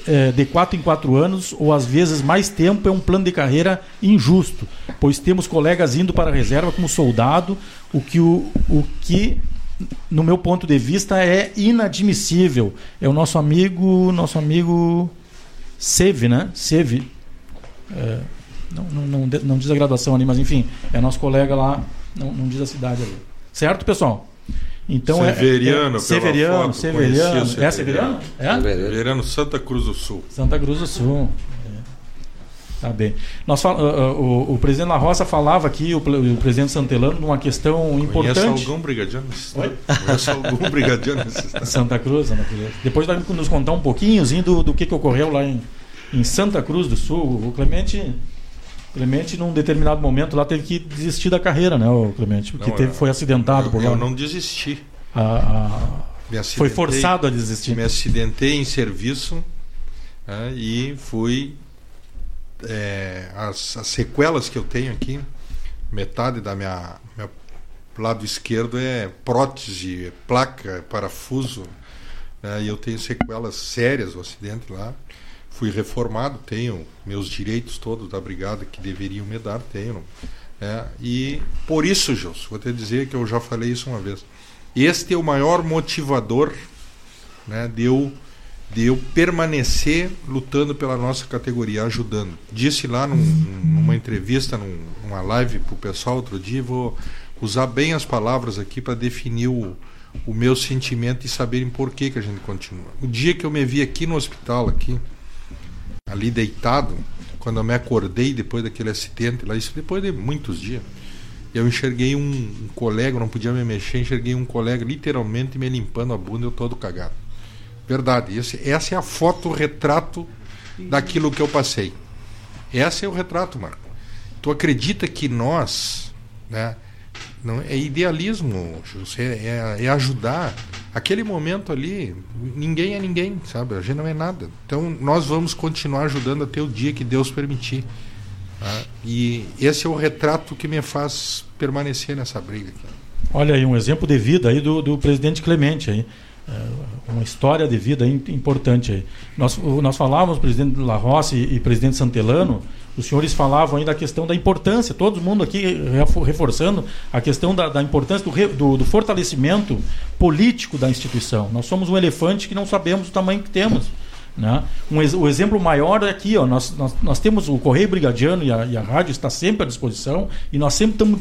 eh, de 4 em 4 anos, ou às vezes mais tempo, é um plano de carreira injusto, pois temos colegas indo para a reserva como soldado, o que, o, o que no meu ponto de vista, é inadmissível. É o nosso amigo, nosso amigo Seve, né? Seve. é, não, não, não, diz a graduação ali, mas enfim, é nosso colega lá, não, não diz a cidade ali. Certo, pessoal? Então é- Severiano, é, pela Severiano, foto, Severiano. conheci o É Severiano. Severiano? É? Verano Santa Cruz do Sul. Santa Cruz do Sul. Tá bem. Nós ah, ah, o, o presidente La Roça falava aqui, o, o presidente Santelano, numa questão Conhece importante. algum brigadiano estado? Conhece algum brigadiano? *laughs* Santa Cruz, Santa Cruz. Depois vai nos contar um pouquinhozinho do, do que, que ocorreu lá em, em Santa Cruz do Sul. O Clemente, Clemente, num determinado momento lá, teve que desistir da carreira, né, o Clemente? Porque Não, teve, foi acidentado Eu, por lá. eu não desisti. A- a- Me foi forçado a desistir. Me acidentei em serviço né, e fui. É, as, as sequelas que eu tenho aqui, metade da minha meu lado esquerdo é prótese, é placa, é parafuso. né, e eu tenho sequelas sérias do acidente lá. Fui reformado, tenho meus direitos todos da brigada que deveriam me dar, tenho. né, e por isso, Gilson, vou te dizer que eu já falei isso uma vez. Este é o maior motivador né, de, eu, de eu permanecer lutando pela nossa categoria, ajudando. Disse lá num- numa entrevista, num- numa live para o pessoal outro dia, vou usar bem as palavras aqui para definir o, o meu sentimento e saberem por que, que a gente continua. O dia que eu me vi aqui no hospital, aqui, ali deitado, quando eu me acordei depois daquele acidente, lá, isso depois de muitos dias, eu enxerguei um, um colega, não podia me mexer, enxerguei um colega literalmente me limpando a bunda, eu todo cagado. Verdade, esse, essa é a foto, o retrato daquilo que eu passei. Esse é o retrato, Marco. Tu acredita que nós, né, não é idealismo, José, é, é ajudar. Aquele momento ali, ninguém é ninguém, sabe? A gente não é nada. Então nós vamos continuar ajudando até o dia que Deus permitir. tá? E esse é o retrato que me faz permanecer nessa briga aqui. Olha aí, um exemplo de vida aí do, do presidente Clemente aí. Uma história de vida importante aí. Nós, nós falávamos, presidente La Rossi e, presidente Santelano, os senhores falavam aí da questão da importância, todo mundo aqui refo- reforçando a questão da, da importância do, do, do fortalecimento político da instituição. Nós somos um elefante que não sabemos o tamanho que temos. Né? Um o exemplo maior é aqui, ó, nós, nós, nós temos o Correio Brigadiano e a, e a rádio está sempre à disposição e nós sempre estamos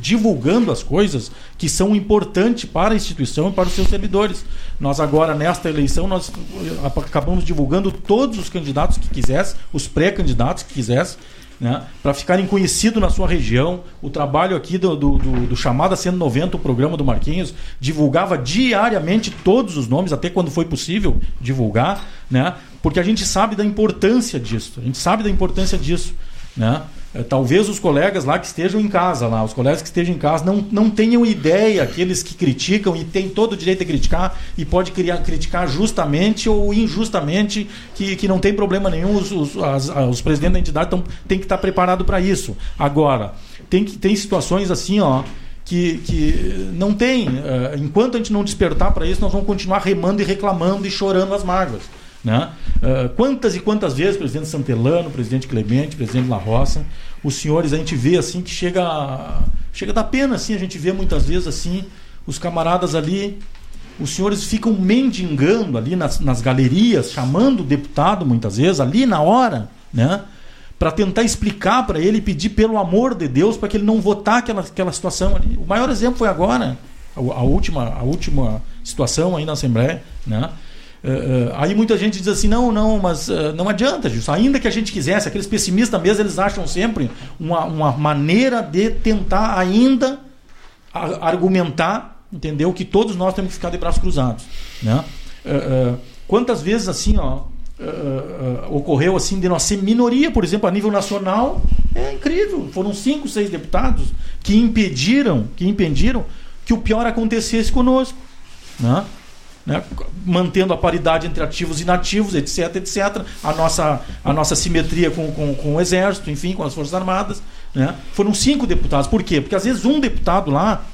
divulgando as coisas que são importantes para a instituição e para os seus servidores. Nós agora, nesta eleição, nós eh, acabamos divulgando todos os candidatos que quisessem, os pré-candidatos que quisessem, né, para ficarem conhecidos na sua região. O trabalho aqui do, do, do, do Chamada 190, o programa do Marquinhos, divulgava diariamente todos os nomes, até quando foi possível divulgar, né, porque a gente sabe da importância disso. A gente sabe da importância disso. Né? Eh, Talvez os colegas lá que estejam em casa, lá, os colegas que estejam em casa, não, não tenham ideia, aqueles que criticam e têm todo o direito de criticar e pode criar, criticar justamente ou injustamente, que, que não tem problema nenhum, os, os, as- a- os presidentes da entidade tão, têm que estar preparados para isso. Agora, tem, que, tem situações assim, ó. Que, que não tem. eh, enquanto a gente não despertar para isso, nós vamos continuar remando e reclamando e chorando as mágoas. Né? Uh, quantas e quantas vezes, presidente Santelano, presidente Clemente, presidente La Roça, os senhores a gente vê assim que chega chega da pena assim, a gente vê muitas vezes assim os camaradas ali, os senhores ficam mendigando ali nas, nas galerias, chamando o deputado muitas vezes ali na hora, né? Para tentar explicar para ele pedir pelo amor de Deus para que ele não votar aquela, aquela situação ali. O maior exemplo foi agora, a, a última a última situação aí na Assembleia, né? Eh, eh, aí muita gente diz assim, não, não, mas eh, não adianta, Gilson. Ainda que a gente quisesse, aqueles pessimistas mesmo, eles acham sempre uma, uma maneira de tentar ainda argumentar, entendeu? Que todos nós temos que ficar de braços cruzados, né? Quantas vezes assim, ó, ocorreu assim de nós ser minoria, por exemplo, a nível nacional, é incrível. Foram cinco, seis deputados que impediram, que impediram que o pior acontecesse conosco, né? Né, mantendo a paridade entre ativos e inativos, etc, etc. A nossa, a nossa simetria com, com, com o Exército, enfim, com as Forças Armadas. Né? Foram cinco deputados. Por quê? Porque às vezes um deputado lá.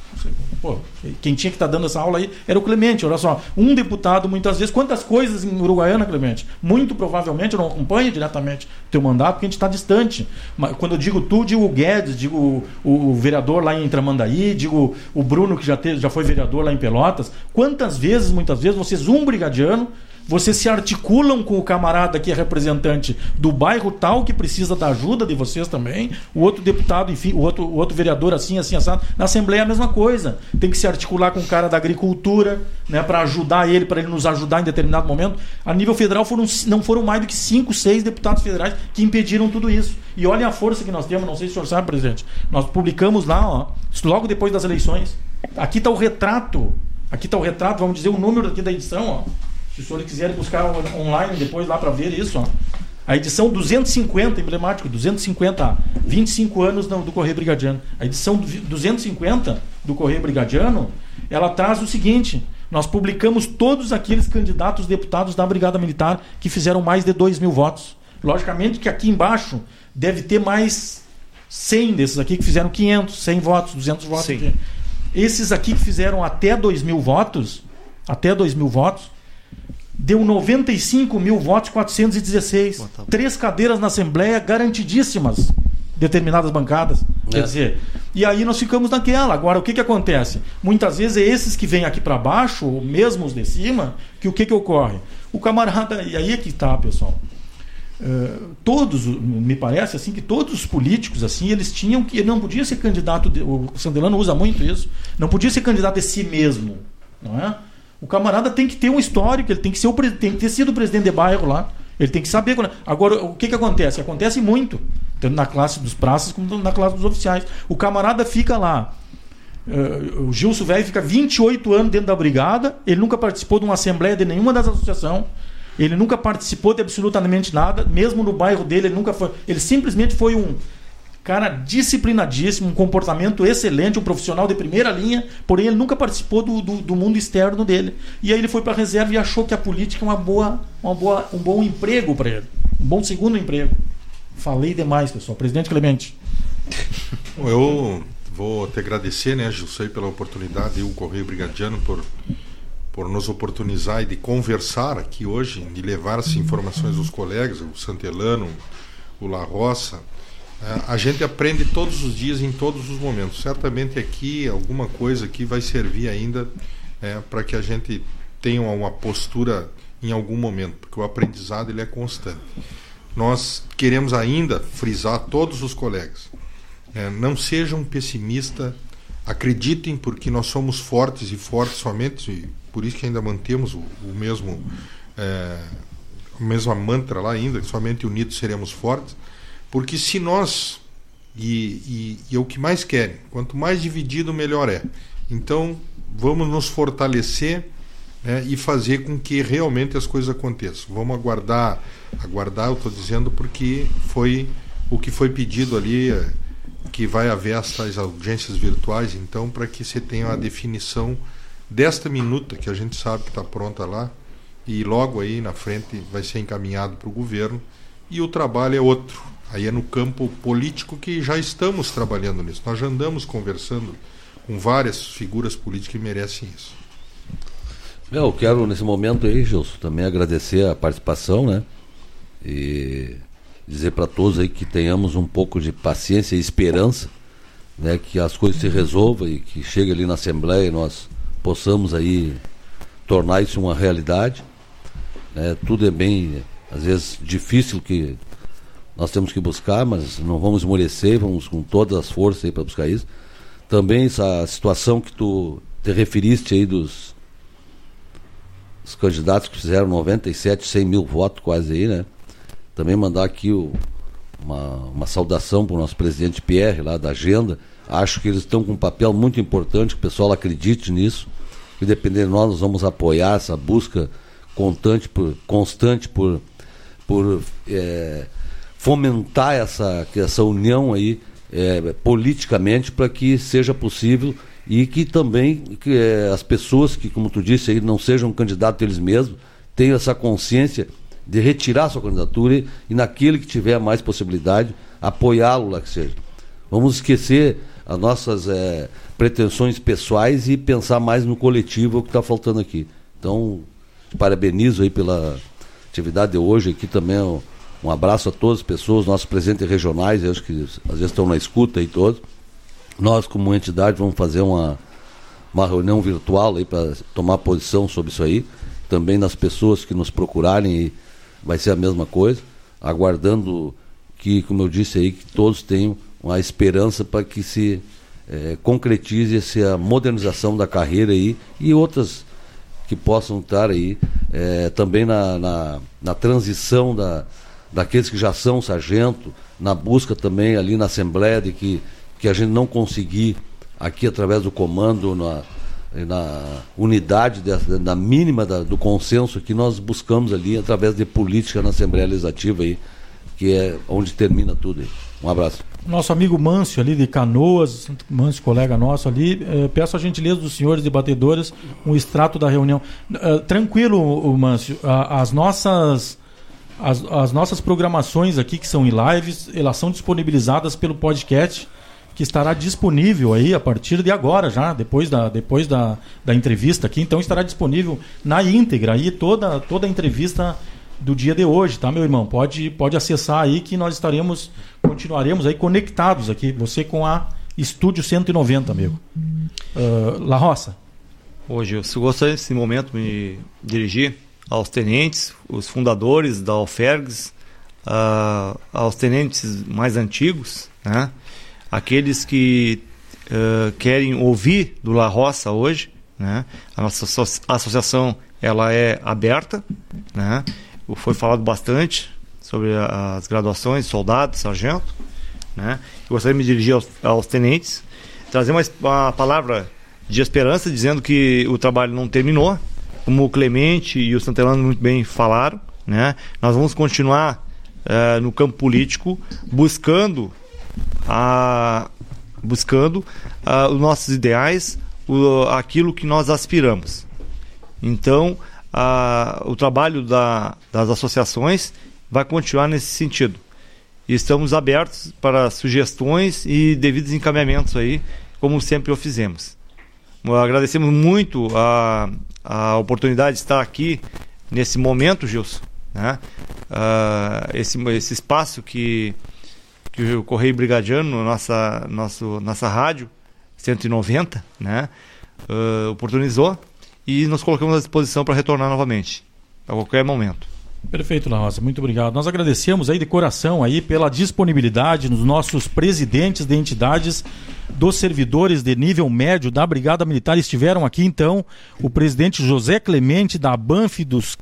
Pô, quem tinha que estar dando essa aula aí era o Clemente. Olha só, um deputado, muitas vezes, quantas coisas em Uruguaiana, Clemente? Muito provavelmente eu não acompanho diretamente teu mandato, porque a gente está distante. Mas quando eu digo tu, digo o Guedes, digo o, o- vereador lá em Tramandaí, digo o Bruno, que já, teve, já foi vereador lá em Pelotas. Quantas vezes, muitas vezes, vocês, um brigadiano, vocês se articulam com o camarada que é representante do bairro tal que precisa da ajuda de vocês também, o outro deputado, enfim, o outro, o outro vereador assim, assim, assado. Na Assembleia é a mesma coisa. Tem que se articular com o cara da agricultura, né, para ajudar ele, para ele nos ajudar em determinado momento. A nível federal foram, não foram mais do que cinco, seis deputados federais que impediram tudo isso. E olhem a força que nós temos, não sei se o senhor sabe, presidente. Nós publicamos lá, ó, logo depois das eleições. Aqui está o retrato. Aqui está o retrato, vamos dizer o número aqui da edição, ó. Se os senhores quiserem buscar online depois lá para ver isso, ó. A edição 250, emblemático, 250, 25 anos do Correio Brigadiano. A edição 250 do Correio Brigadiano, ela traz o seguinte: nós publicamos todos aqueles candidatos deputados da Brigada Militar que fizeram mais de 2 mil votos. Logicamente que aqui embaixo deve ter mais 100 desses aqui que fizeram 500, 100 votos, 200 votos. Esses aqui que fizeram até 2 mil votos, até 2 mil votos, deu 95 mil votos, 416. Pô, tá Três cadeiras na Assembleia garantidíssimas, determinadas bancadas. É. Quer dizer, e aí nós ficamos naquela. Agora, o que, que acontece? Muitas vezes é esses que vêm aqui para baixo, ou mesmo os de cima, que o que, que ocorre? O camarada, e aí é que está, pessoal. Uh, todos, me parece assim que todos os políticos assim eles tinham que ele não podia ser candidato de, o Sandelano usa muito isso não podia ser candidato de si mesmo não é o camarada tem que ter um histórico ele tem que ser o tem que ter sido presidente de bairro lá ele tem que saber agora o que que acontece acontece muito tanto na classe dos praças como na classe dos oficiais o camarada fica lá uh, o Gilson velho fica 28 anos dentro da brigada ele nunca participou de uma assembleia de nenhuma das associações ele nunca participou de absolutamente nada, mesmo no bairro dele, ele nunca foi. Ele simplesmente foi um cara disciplinadíssimo, um comportamento excelente, um profissional de primeira linha, porém ele nunca participou do, do, do mundo externo dele. E aí ele foi para a reserva e achou que a política é uma boa, uma boa, um bom emprego para ele, um bom segundo emprego. Falei demais, pessoal. Presidente Clemente. Eu vou te agradecer, né, Gilcei, pela oportunidade e o Correio Brigadiano por por nos oportunizar e de conversar aqui hoje, de levar essas informações aos colegas, o Santelano, o La Roça. É, a gente aprende todos os dias, em todos os momentos. Certamente aqui, alguma coisa aqui vai servir ainda é, para que a gente tenha uma postura em algum momento, porque o aprendizado ele é constante. Nós queremos ainda frisar todos os colegas. É, não sejam pessimistas, acreditem porque nós somos fortes e fortes somente por isso que ainda mantemos o, o mesmo é, a mesma mantra lá ainda, que somente unidos seremos fortes, porque se nós e, e, e é o que mais querem, quanto mais dividido melhor é. Então vamos nos fortalecer né, e fazer com que realmente as coisas aconteçam. Vamos aguardar, aguardar, eu estou dizendo porque foi o que foi pedido ali, é, que vai haver essas audiências virtuais, então, para que você tenha a definição desta minuta que a gente sabe que está pronta lá e logo aí na frente vai ser encaminhado para o governo e o trabalho é outro. Aí é no campo político que já estamos trabalhando nisso. Nós já andamos conversando com várias figuras políticas que merecem isso. Eu quero nesse momento aí, Gilson, também agradecer a participação, né? E dizer para todos aí que tenhamos um pouco de paciência e esperança, né? Que as coisas se resolvam e que chegue ali na Assembleia e nós possamos aí tornar isso uma realidade. Né? Tudo é bem, às vezes, difícil que nós temos que buscar, mas não vamos esmorecer, vamos com todas as forças aí para buscar isso. Também essa situação que tu te referiste aí dos, dos candidatos que fizeram 97, 100 mil votos quase aí, né? Também mandar aqui o, uma, uma saudação para o nosso presidente Pierre, lá da agenda. Acho que eles estão com um papel muito importante, que o pessoal acredite nisso que dependendo de nós, nós vamos apoiar essa busca constante por, constante por, por é, fomentar essa, essa união aí é, politicamente para que seja possível e que também que, é, as pessoas que, como tu disse, aí, não sejam candidatos eles mesmos, tenham essa consciência de retirar sua candidatura e, e naquele que tiver mais possibilidade, apoiá-lo lá que seja. Vamos esquecer as nossas é, pretensões pessoais e pensar mais no coletivo, é o que está faltando aqui. Então, parabenizo aí pela atividade de hoje aqui também. Um, abraço a todas as pessoas, nossos presentes regionais, acho que às vezes estão na escuta aí todos. Nós, como entidade, vamos fazer uma, uma reunião virtual aí para tomar posição sobre isso aí. também nas pessoas que nos procurarem vai ser a mesma coisa, aguardando que, como eu disse aí, que todos tenham uma esperança para que se é, concretize essa modernização da carreira aí e outras que possam estar aí é, também na, na, na, transição da, daqueles que já são sargento, na busca também ali na Assembleia de que, que a gente não conseguir aqui através do comando, na, na unidade dessa, na mínima da, do consenso que nós buscamos ali através de política na Assembleia Legislativa aí, que é onde termina tudo aí. Um abraço. Nosso amigo Mâncio ali de Canoas, Mâncio, colega nosso ali, eh, peço a gentileza dos senhores debatedores um extrato da reunião. Eh, tranquilo, Mâncio, as nossas as, as nossas programações aqui que são em lives, elas são disponibilizadas pelo podcast que estará disponível aí a partir de agora já, depois da, depois da, da entrevista aqui. Então estará disponível na íntegra aí toda, toda a entrevista do dia de hoje, tá, meu irmão? Pode, pode acessar aí que nós estaremos, continuaremos aí conectados aqui, você com a Estúdio 190, amigo. Uh, La Roça. Hoje eu gostaria nesse momento me dirigir aos tenentes, os fundadores da Alfergs, uh, aos tenentes mais antigos, né? aqueles que uh, querem ouvir do La Roça hoje. Né? A nossa associação ela é aberta, né? foi falado bastante sobre as graduações, soldado, sargento. Né? Eu gostaria de me dirigir aos, aos tenentes, trazer uma, uma, palavra de esperança, dizendo que o trabalho não terminou, como o Clemente e o Santelano muito bem falaram. Né? Nós vamos continuar uh, no campo político buscando, a, buscando uh, os nossos ideais, o, aquilo que nós aspiramos. Então, a, o trabalho da, das associações vai continuar nesse sentido. Estamos abertos para sugestões e devidos encaminhamentos aí, como sempre o fizemos. Agradecemos muito a, a oportunidade de estar aqui nesse momento, Gilson. Né? Uh, esse, esse espaço que, que o Correio Brigadiano, nossa, nosso, nossa rádio 190, né? Uh, oportunizou e nos colocamos à disposição para retornar novamente, a qualquer momento. Perfeito, La muito obrigado. Nós agradecemos aí de coração aí pela disponibilidade nos nossos presidentes de entidades dos servidores de nível médio da Brigada Militar estiveram aqui então o presidente José Clemente da Banf dos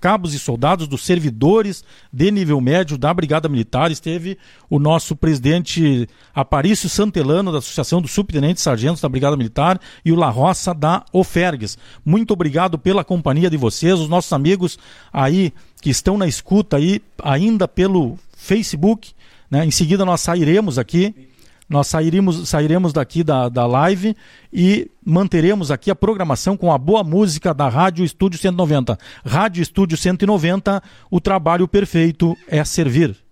cabos e soldados, dos servidores de nível médio da Brigada Militar. Esteve o nosso presidente Aparício Santelano, da Associação dos Subtenentes Sargentos da Brigada Militar, e o La Roça da Ofergues. Muito obrigado pela companhia de vocês, os nossos amigos aí que estão na escuta aí, ainda pelo Facebook. Né? Em seguida nós sairemos aqui nós sairemos, sairemos daqui da, da live e manteremos aqui a programação com a boa música da Rádio Estúdio 190. Rádio Estúdio 190, o trabalho perfeito é servir.